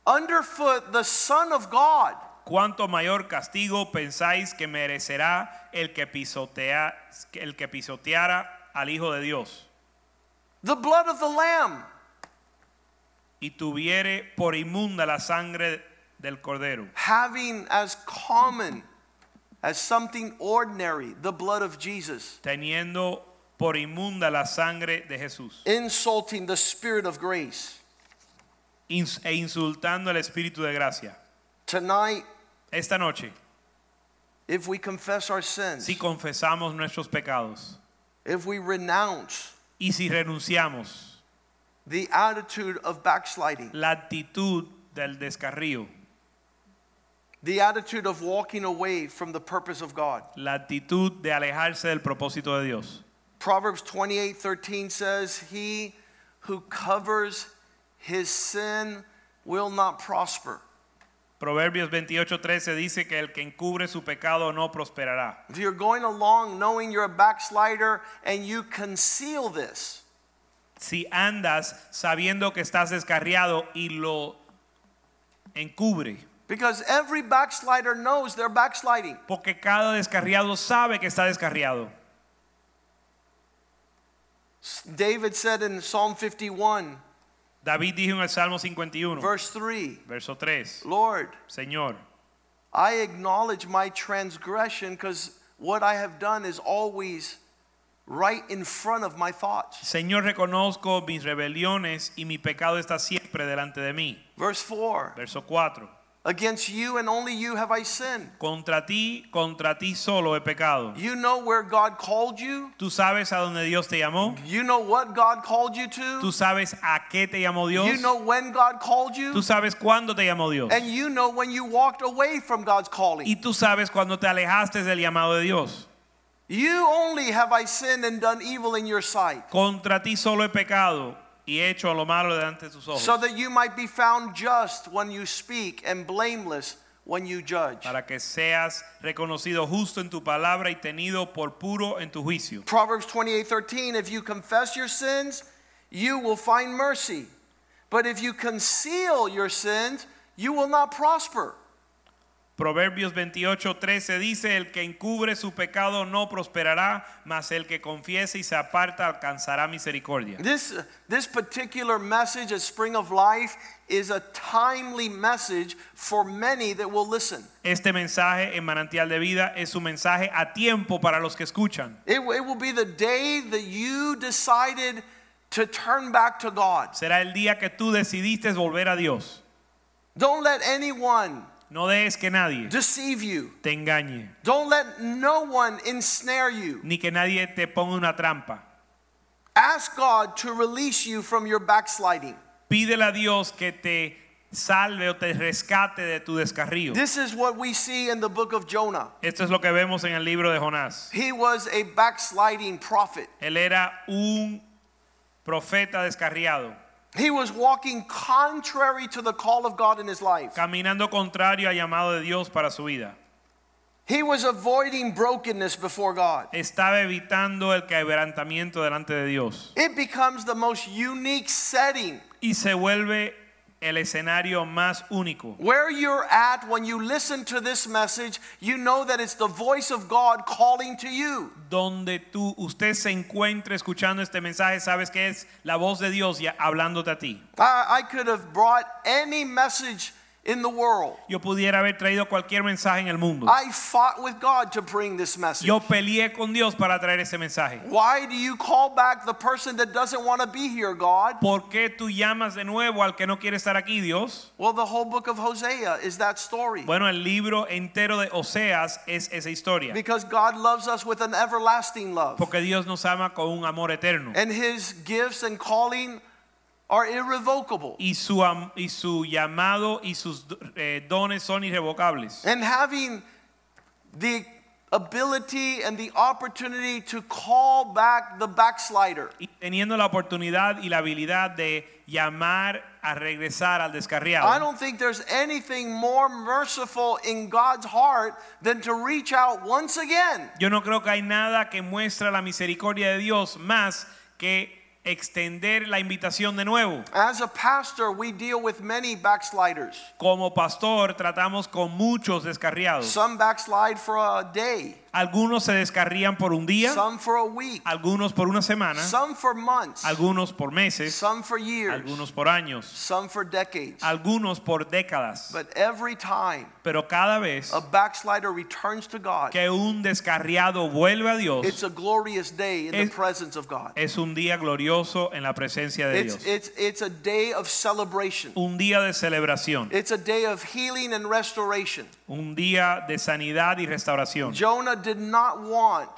underfoot the Son of God? ¿Cuánto mayor castigo pensáis que merecerá el que pisotea el que pisoteara al hijo de Dios The blood of the Lamb. y tuviere por inmunda la sangre del cordero, having as common as something ordinary the blood of Jesus, teniendo por inmunda la sangre de Jesús insulting the Spirit of grace. ins- e insultando el espíritu de gracia. Tonight, Esta noche, if we confess our sins, si confesamos nuestros pecados if we renounce y si renunciamos the attitude of backsliding, la actitud del descarrío, the attitude of walking away from the purpose of God. la actitud de alejarse del propósito de Dios. Proverbs 28:13 says, "He who covers his sin will not prosper." Proverbios 28:13 dice que el que encubre su pecado no prosperará. If you're going along knowing you're a backslider and you conceal this, Si andas sabiendo que estás descarriado y lo encubre, because every backslider knows they're backsliding. porque cada descarriado sabe que está descarriado. David said in Psalm 51, David dijo en el Salmo 51, verse 3, verso 3, Lord, Señor, I acknowledge my transgression because what I have done is always right in front of my thoughts. Señor, reconozco mis rebeliones y mi pecado está siempre delante de mí. Verse 4, Verso 4. Against you and only you have I sinned. Contra ti, contra ti solo he pecado. You know where God called you, Tú sabes a dónde Dios te llamó. you know what God called you Tú to, sabes a qué te llamó Dios. you know when God called Tú you, sabes cuándo te llamó Dios. and you know when you walked away from God's calling. Y tú sabes cuándo te alejaste del llamado de Dios. You only have I sinned and done evil in your sight, Contra ti solo he pecado y hecho lo malo delante de tus ojos. so that you might be found just when you speak and blameless when you judge. para que seas reconocido justo en tu palabra y tenido por puro en tu juicio. Proverbs 28:13 If you confess your sins, you will find mercy. But if you conceal your sins, you will not prosper. Proverbios 28:13 dice, el que encubre su pecado no prosperará, mas el que confiese y se aparta alcanzará misericordia. This, this particular message at Spring of Life is a timely message for many that will listen. Este mensaje en manantial de vida es un mensaje a tiempo para los que escuchan. It, it will be the day that you decided to turn back to God. Será el día que tú decidiste volver a Dios. Don't let anyone No dejes que nadie deceive you. te engañe, Don't let no one ensnare you. ni que nadie te ponga una trampa. Ask God to release you from your backsliding. Pídele a Dios que te salve o te rescate de tu descarrío. This is what we see in the book of Jonah. Esto es lo que vemos en el libro de Jonás. He was a backsliding prophet. Él era un profeta descarriado, He was walking contrary to the call of God in his life. caminando contrario al llamado de Dios para su vida. He was avoiding brokenness before God. Estaba evitando el quebrantamiento delante de Dios It becomes the most unique setting y se vuelve el escenario más único. where you're at when you listen to this message. You know that it's the voice of God calling to you. Donde tú usted se encuentre escuchando este mensaje, sabes que es la voz de Dios ya hablándote a ti. I, I could have brought any message in the world. Yo pudiera haber traído cualquier mensaje en el mundo. I fought with God to bring this message. Yo peleé con Dios para traer ese mensaje. Why do you call back the person that doesn't want to be here, God? ¿Por qué tú llamas de nuevo al que no quiere estar aquí, Dios? Well, the whole book of Hosea is that story. Bueno, el libro entero de Oseas es esa historia. Because God loves us with an everlasting love. Porque Dios nos ama con un amor eterno. And his gifts and calling are irrevocable. Y su, y su llamado y sus eh, dones son irrevocables. And having the ability and the opportunity to call back the backslider. Y teniendo la oportunidad y la habilidad de llamar a regresar al I don't think there's anything more merciful in God's heart than to reach out once again. Yo no creo que hay nada que muestra la misericordia de Dios más que extender la invitación de nuevo. As a pastor, we deal with many backsliders. Como pastor tratamos con muchos descarriados. Some backslide for a day, Algunos se descarrían por un día, some for a week, algunos por una semana, some for months, algunos por meses, some for years, algunos por años, some for decades. algunos por décadas. But every time Pero cada vez a backslider returns to God, que un descarriado vuelve a Dios, it's a glorious day in the Es- presence of God. es un día glorioso en la presencia de It's, Dios. it's, it's a day of celebration. Un día de celebración, It's a day of healing and restoration. Un día de sanidad y restauración. Jonah did not want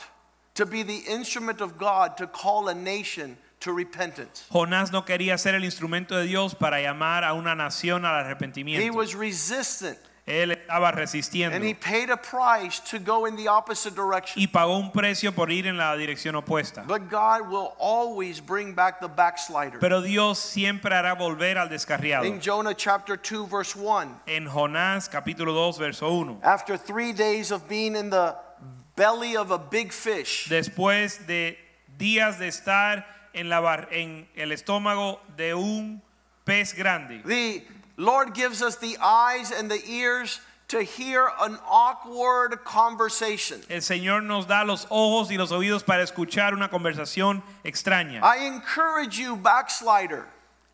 to be the instrument of God to call a nation to repentance. Jonás no quería ser el instrumento de Dios para llamar a una nación al arrepentimiento. He was resistant Él estaba resistiendo and he paid a price to go in the opposite direction. y pagó un precio por ir en la dirección opuesta. But God will always bring back the backslider. Pero Dios siempre hará volver al descarriado. In Jonah chapter 2, verse 1, En Jonás capítulo 2 verso 1. after three days of being in the belly of a big fish, Después de días de estar en, la bar- en el estómago de un pez grande, the Lord gives us the eyes and the ears to hear an awkward conversation. el Señor nos da los ojos y los oídos para escuchar una conversación extraña. I encourage you, backslider,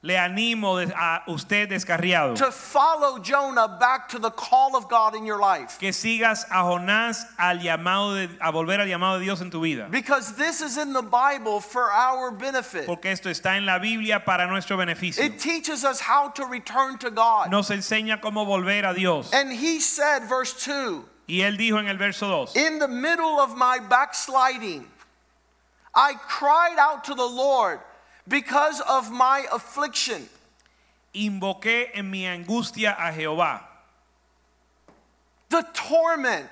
Le animo a usted descarriado to follow Jonah back to the call of God in your life. que sigas a Jonás al llamado de, a volver al llamado de Dios en tu vida. Because this is in the Bible for our benefit. Porque esto está en la Biblia para nuestro beneficio. It teaches us how to return to God. Nos enseña cómo volver a Dios. And he said, verse 2 Y él dijo en el verso 2, In the middle of my backsliding, I cried out to the Lord because of my affliction. invoqué en mi angustia a Jehová. The torment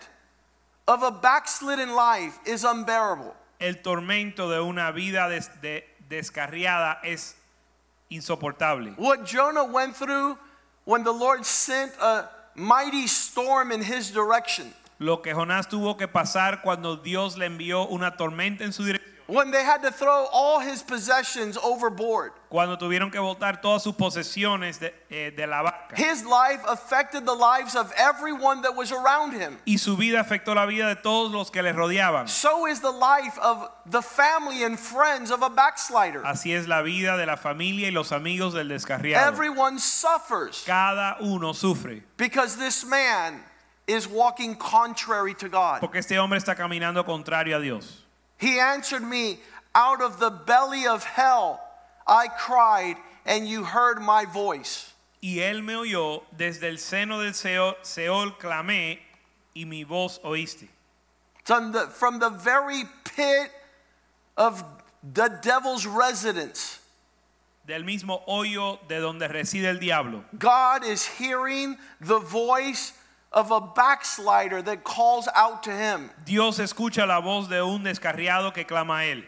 of a backslidden life is unbearable. El tormento de una vida des- de- descarriada es insoportable. What Jonah went through when the Lord sent a mighty storm in his direction. Lo que Jonás tuvo que pasar cuando Dios le envió una tormenta en su dirección. When they had to throw all his possessions overboard. Cuando tuvieron que botar todas sus posesiones de, eh, de la barca. His life affected the lives of everyone that was around him. Y su vida afectó la vida de todos los que le rodeaban. So is the life of the family and friends of a backslider. Así es la vida de la familia y los amigos del descarriado. Everyone suffers Cada uno sufre. because this man is walking contrary to God. Porque este hombre está caminando contrario a Dios. He answered me, Out of the belly of hell I cried, and you heard my voice. Y él me oyó desde el seno del Seol, Seol clamé y mi voz oíste. From the, from the very pit of the devil's residence, Del mismo hoyo de donde reside el diablo. God is hearing the voice of a backslider that calls out to him. Dios escucha la voz de un descarriado que clama a él.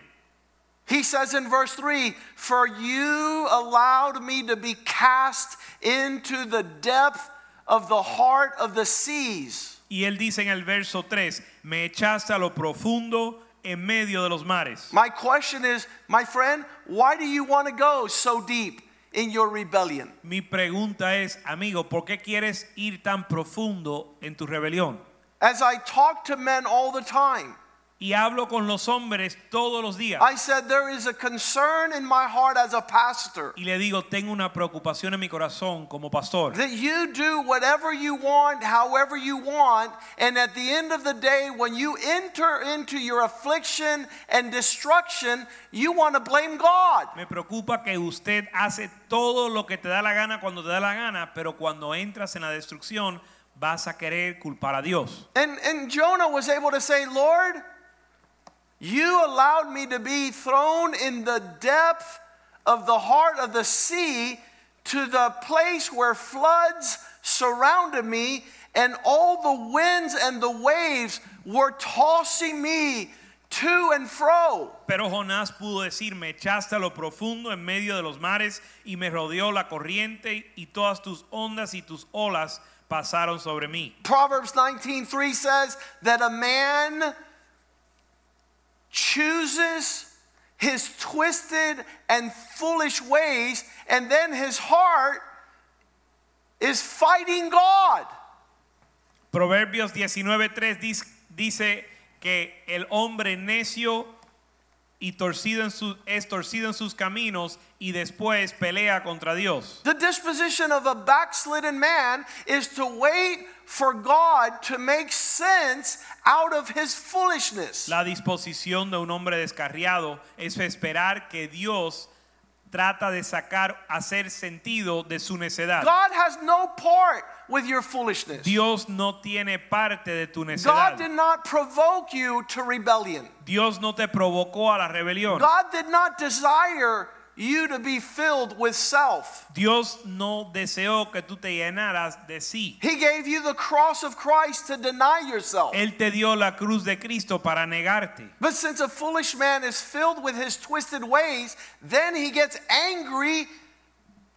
He says in verse 3 For you allowed me to be cast into the depth of the heart of the seas. Y él dice en el verso 3, me echaste a lo profundo en medio de los mares. My question is, my friend, why do you want to go so deep in your rebellion? Mi pregunta es, amigo, ¿por qué quieres ir tan profundo en tu rebelión? As I talk to men all the time, Y hablo con los hombres todos los días. I said there is a concern in my heart as a pastor Y le digo, tengo una preocupación en mi corazón como pastor. that you do whatever you want, however you want, and at the end of the day, when you enter into your affliction and destruction, you want to blame God. Me preocupa que usted hace todo lo que te da la gana cuando te da la gana, pero cuando entras en la destrucción vas a querer culpar a Dios. And, and Jonah was able to say, Lord, you allowed me to be thrown in the depth of the heart of the sea to the place where floods surrounded me, and all the winds and the waves were tossing me to and fro. Pero Jonás pudo decir, me echaste a lo profundo en medio de los mares y me rodeó la corriente y todas tus ondas y tus olas pasaron sobre mí. Proverbs 19:3 says that a man chooses his twisted and foolish ways and then his heart is fighting God. Proverbios 19:3 dice, que el hombre necio y torcido en su, es torcido en sus caminos y después pelea contra Dios. The disposition of a backslidden man is to wait for God to make sense out of his foolishness. La disposición de un hombre descarriado es esperar que Dios trata de sacar, hacer sentido de su necedad. God has no part with your foolishness. Dios no tiene parte de tu God did not provoke you to rebellion. Dios no te provocó a la rebelión. God did not desire you to be filled with self. Dios no deseó que tú te llenaras de sí. He gave you the cross of Christ to deny yourself. Él te dio la cruz de Cristo para negarte. But since a foolish man is filled with his twisted ways, then he gets angry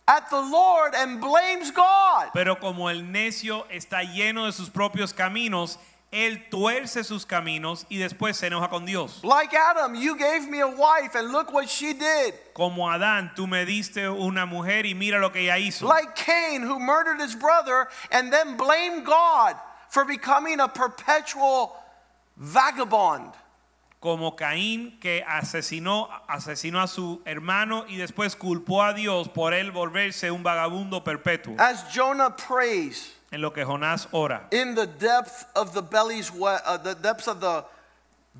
at the Lord and blames God. Pero como el necio está lleno de sus propios caminos, él tuerce sus caminos y después se enoja con Dios. Like Adam, you gave me a wife and look what she did. Como Adán, tú me diste una mujer y mira lo que ella hizo. Like Cain, who murdered his brother and then blamed God for becoming a perpetual vagabond. Como Caín que asesinó, asesinó a su hermano y después culpó a Dios por él volverse un vagabundo perpetuo. As Jonah prays En lo que Jonás ora. in the depth of the belly's uh, the depths of the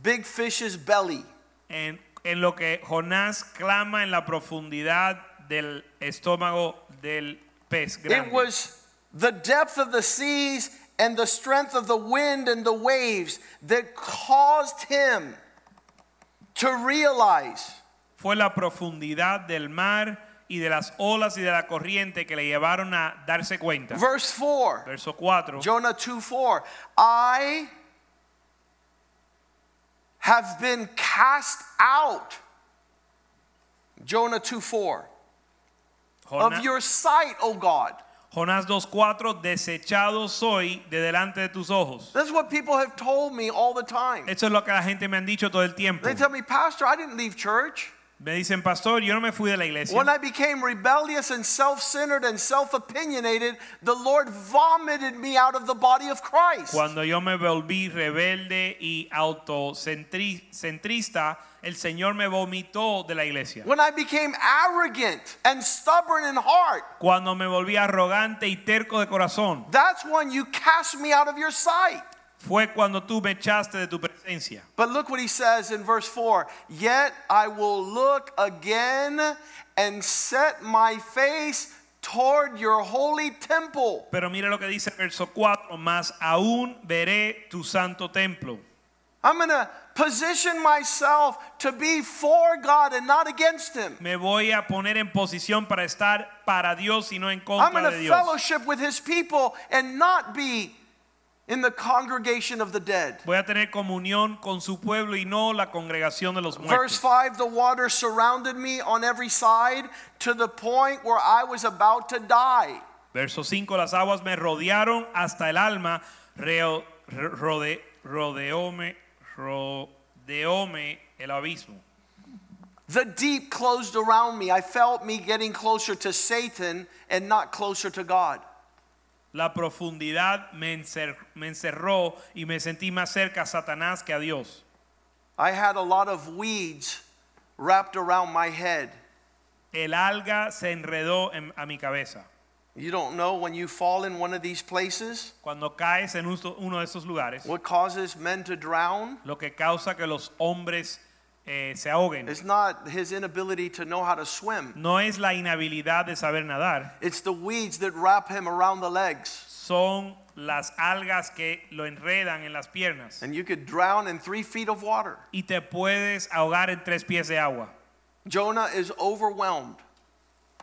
big fish's belly. En, en lo que Jonás clama en la profundidad del estómago del pez It grande. was the depth of the seas and the strength of the wind and the waves that caused him to realize Fue la profundidad del mar y de las olas y de la corriente que le llevaron a darse cuenta. verse 4 Verso 4. Jonah 2 4 I have been cast out. Jonah 2 4 of your sight O God Jonás 2:4 desechado soy de delante de tus ojos. That's what people have told me all the time. Eso es lo que la gente me han dicho todo el tiempo. They tell me, Pastor, I didn't leave church. Me dicen, pastor, yo no me fui de la iglesia. When I became rebellious and self centered and self opinionated, the Lord vomited me out of the body of Christ. Cuando yo me volví rebelde y autocentrista, el Señor me vomitó de la iglesia. When I became arrogant and stubborn in heart, Cuando me volví arrogante y terco de corazón, that's when you cast me out of your sight. fue cuando tú me echaste de tu presencia. But look what he says in verse 4 Yet I will look again and set my face toward your holy temple. Pero mira lo que dice verso 4, más aún veré tu santo templo. I'm going to position myself to be for God and not against Him. Me voy a poner en posición para estar para Dios y no en contra I'm going to fellowship with His people and not be in the congregation of the dead. Voy a tener comunión con su pueblo y no la congregación de los muertos. Verse 5 The water surrounded me on every side to the point where I was about to die. Verso 5, las aguas me rodearon hasta el alma, reo- rode- rodeóme, rodeóme el abismo. The deep closed around me. I felt me getting closer to Satan and not closer to God. La profundidad me, encer- me encerró y me sentí más cerca a Satanás que a Dios. I had a lot of weeds wrapped around my head. El alga se enredó en- a mi cabeza. You don't know when you fall in one of these places Cuando caes en uno de esos lugares, what causes men to drown? lo que causa que los hombres eh, se ahoguen It's not his inability to know how to swim. no es la inhabilidad de saber nadar, It's the weeds that wrap him around the legs. son las algas que lo enredan en las piernas And you could drown in three feet of water. y te puedes ahogar en tres pies de agua. Jonah is overwhelmed,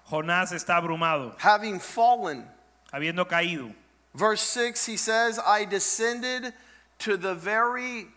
Jonás está abrumado, having fallen. habiendo caído. Verse 6, he says, I descended to the very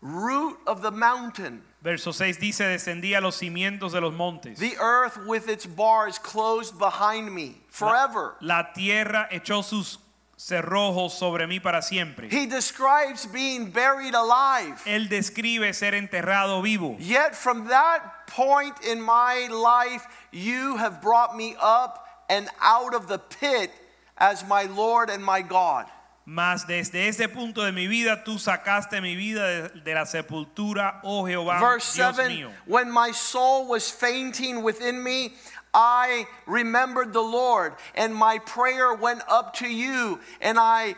root of the mountain. Verso 6 dice, descendí a los cimientos de los montes. The earth with its bars closed behind me forever. La tierra echó sus cerrojos sobre mí para siempre. He describes being buried alive. Él describe ser enterrado vivo. Yet from that point in my life, you have brought me up and out of the pit as my Lord and my God. Mas desde ese punto de mi vida tú sacaste mi vida de, de la sepultura, oh Jehová, Verse Dios 7 mío. When my soul was fainting within me, I remembered the Lord, and my prayer went up to you, and I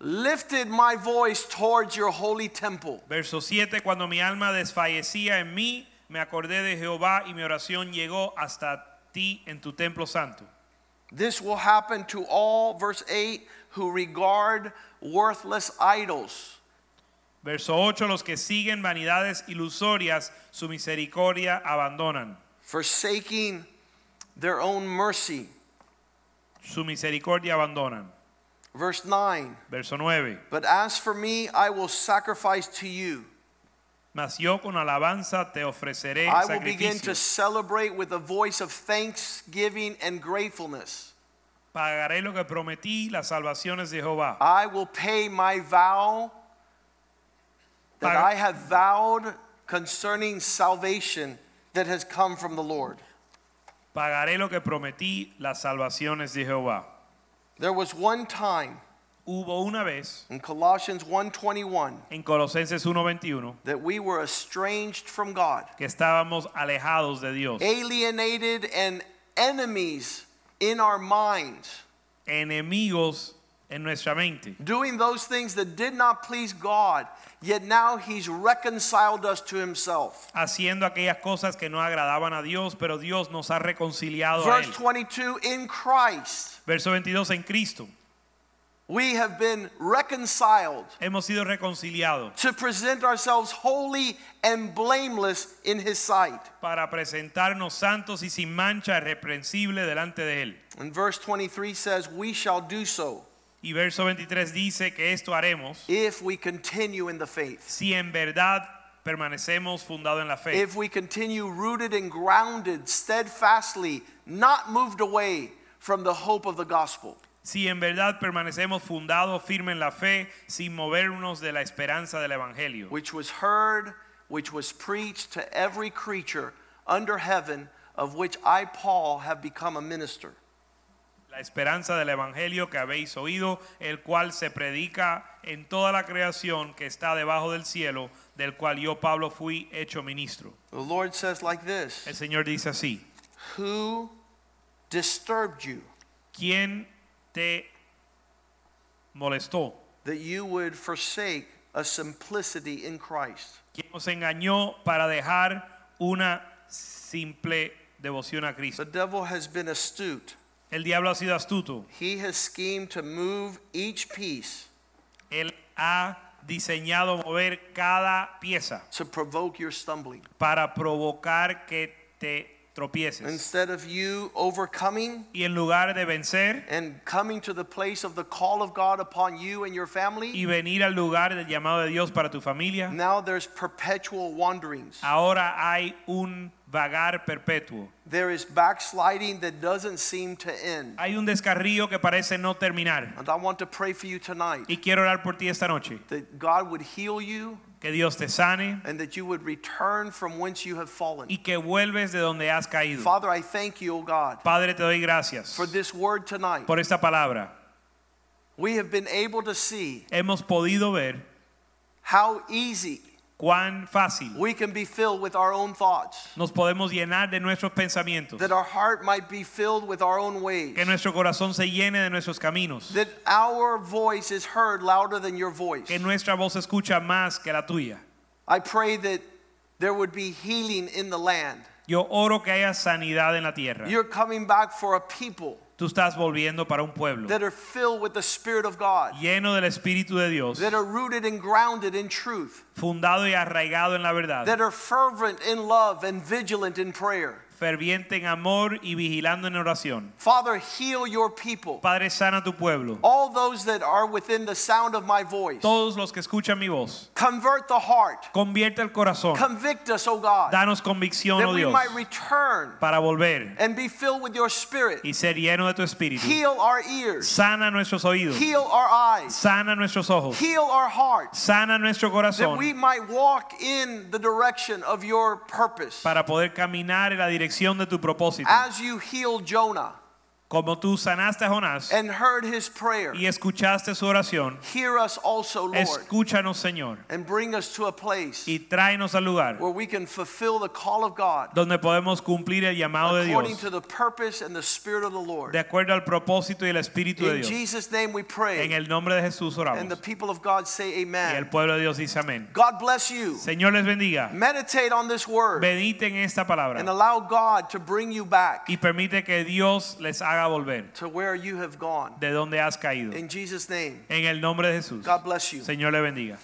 lifted my voice towards your holy temple. Verso 7, cuando mi alma desfallecía en mí, me acordé de Jehová y mi oración llegó hasta ti en tu templo santo. This will happen to all, verse 8, who regard worthless idols. Verso 8, los que siguen vanidades ilusorias, su misericordia abandonan. forsaking their own mercy. Su misericordia abandonan. Verse 9 Verso 9, But as for me, I will sacrifice to you. mas yo con alabanza te ofreceré I will begin to celebrate with a voice of thanksgiving and gratefulness. Pagaré lo que prometí, las salvaciones de Jehová. I will pay my vow that Paga- I have vowed concerning salvation that has come from the Lord. Pagaré lo que prometí, las salvaciones de Jehová. There was one time Hubo una vez in Colossians 1:21 en Colosenses 1:21 that we were estranged from God, que estábamos alejados de Dios, alienated and enemies in our minds. enemigos en nuestra mente, doing those things that did not please God, yet now He's reconciled us to Himself. haciendo aquellas cosas que no agradaban a Dios, pero Dios nos ha reconciliado a Verse él. 22 In Christ, Verso 22 en Cristo we have been reconciled hemos sido reconciliados to present ourselves holy and blameless in His sight. para presentarnos santos y sin mancha, irreprensible delante de él. And verse 23 says, We shall do so Y verso 23 dice que esto haremos if we continue in the faith. si en verdad permanecemos fundados en la fe. If we continue rooted and grounded steadfastly, not moved away from the hope of the gospel. Si en verdad permanecemos fundados firmes en la fe, sin movernos de la esperanza del Evangelio, which was heard, which was preached to every creature under heaven, of which I, Paul, have become a minister. La esperanza del Evangelio que habéis oído, el cual se predica en toda la creación que está debajo del cielo, del cual yo, Pablo, fui hecho ministro. The Lord says like this El Señor dice así, Who disturbed you ¿quién te molestó? that you would forsake a simplicity in Christ? ¿Quién nos engañó para dejar una simple devoción a Cristo? The devil has been astute. El diablo ha sido astuto. He has schemed to move each piece Él ha diseñado mover cada pieza to provoke your stumbling. para provocar que te tropieces. Instead of you overcoming Y en lugar de vencer and coming to the place of the call of God upon you and your family, y venir al lugar del llamado de Dios para tu familia, now there's perpetual wanderings. ahora hay un vagar perpetuo. There is backsliding that doesn't seem to end. Hay un descarrío que parece no terminar. And I want to pray for you tonight Y quiero orar por ti esta noche. that God would heal you Que Dios te sane and that you would return from whence you have fallen. y que vuelves de donde has caído. Father, I thank you, O God, Padre, te doy gracias for this word tonight. por esta palabra. We have been able to see Hemos podido ver how easy cuán fácil we can be filled with our own thoughts, nos podemos llenar de nuestros pensamientos. that our heart might be filled with our own ways, Que nuestro corazón se llene de nuestros caminos. that our voice is heard louder than your voice. Que nuestra voz escucha más que la tuya. I pray that there would be healing in the land. Yo oro que haya sanidad en la tierra. You're coming back for a people Tú estás volviendo para un pueblo that are filled with the Spirit of God, lleno del Espíritu de Dios, that are rooted and grounded in truth, fundado y arraigado en la verdad, that are fervent in love and vigilant in prayer. Ferviente en amor y vigilando en oración. Father, heal your people. Padre, sana tu pueblo. All those that are within the sound of my voice. Todos los que escuchan mi voz, Convert the heart. convierte el corazón. Convict us, O God, Danos convicción, that oh we Dios, might return para volver and be filled with your Spirit. y ser lleno de tu Espíritu. Heal our ears. Sana nuestros oídos, Heal our eyes. sana nuestros ojos, Heal our sana nuestro That corazón we might walk in the direction of your purpose. para poder caminar en la dirección de tu propósito. As you heal Jonah Como tú sanaste a Jonás and heard his prayer, y escuchaste su oración, hear us also, Lord, escúchanos, Señor, and bring us to a place y tráenos al lugar where we can fulfill the call of God donde podemos cumplir el llamado de Dios to the purpose and the Spirit of the Lord. de acuerdo al propósito y el Espíritu de In Dios. Jesus' name we En pray. el nombre de Jesús oramos. And the people of God say Y el amen. pueblo de Dios dice amén. God bless you. Señor les bendiga. Meditate on this word Mediten esta palabra and allow God to bring you back y permite que Dios les haga volver to where you have gone. de donde has caído. In Jesus' name, En el nombre de Jesús. God bless you. Señor le bendiga.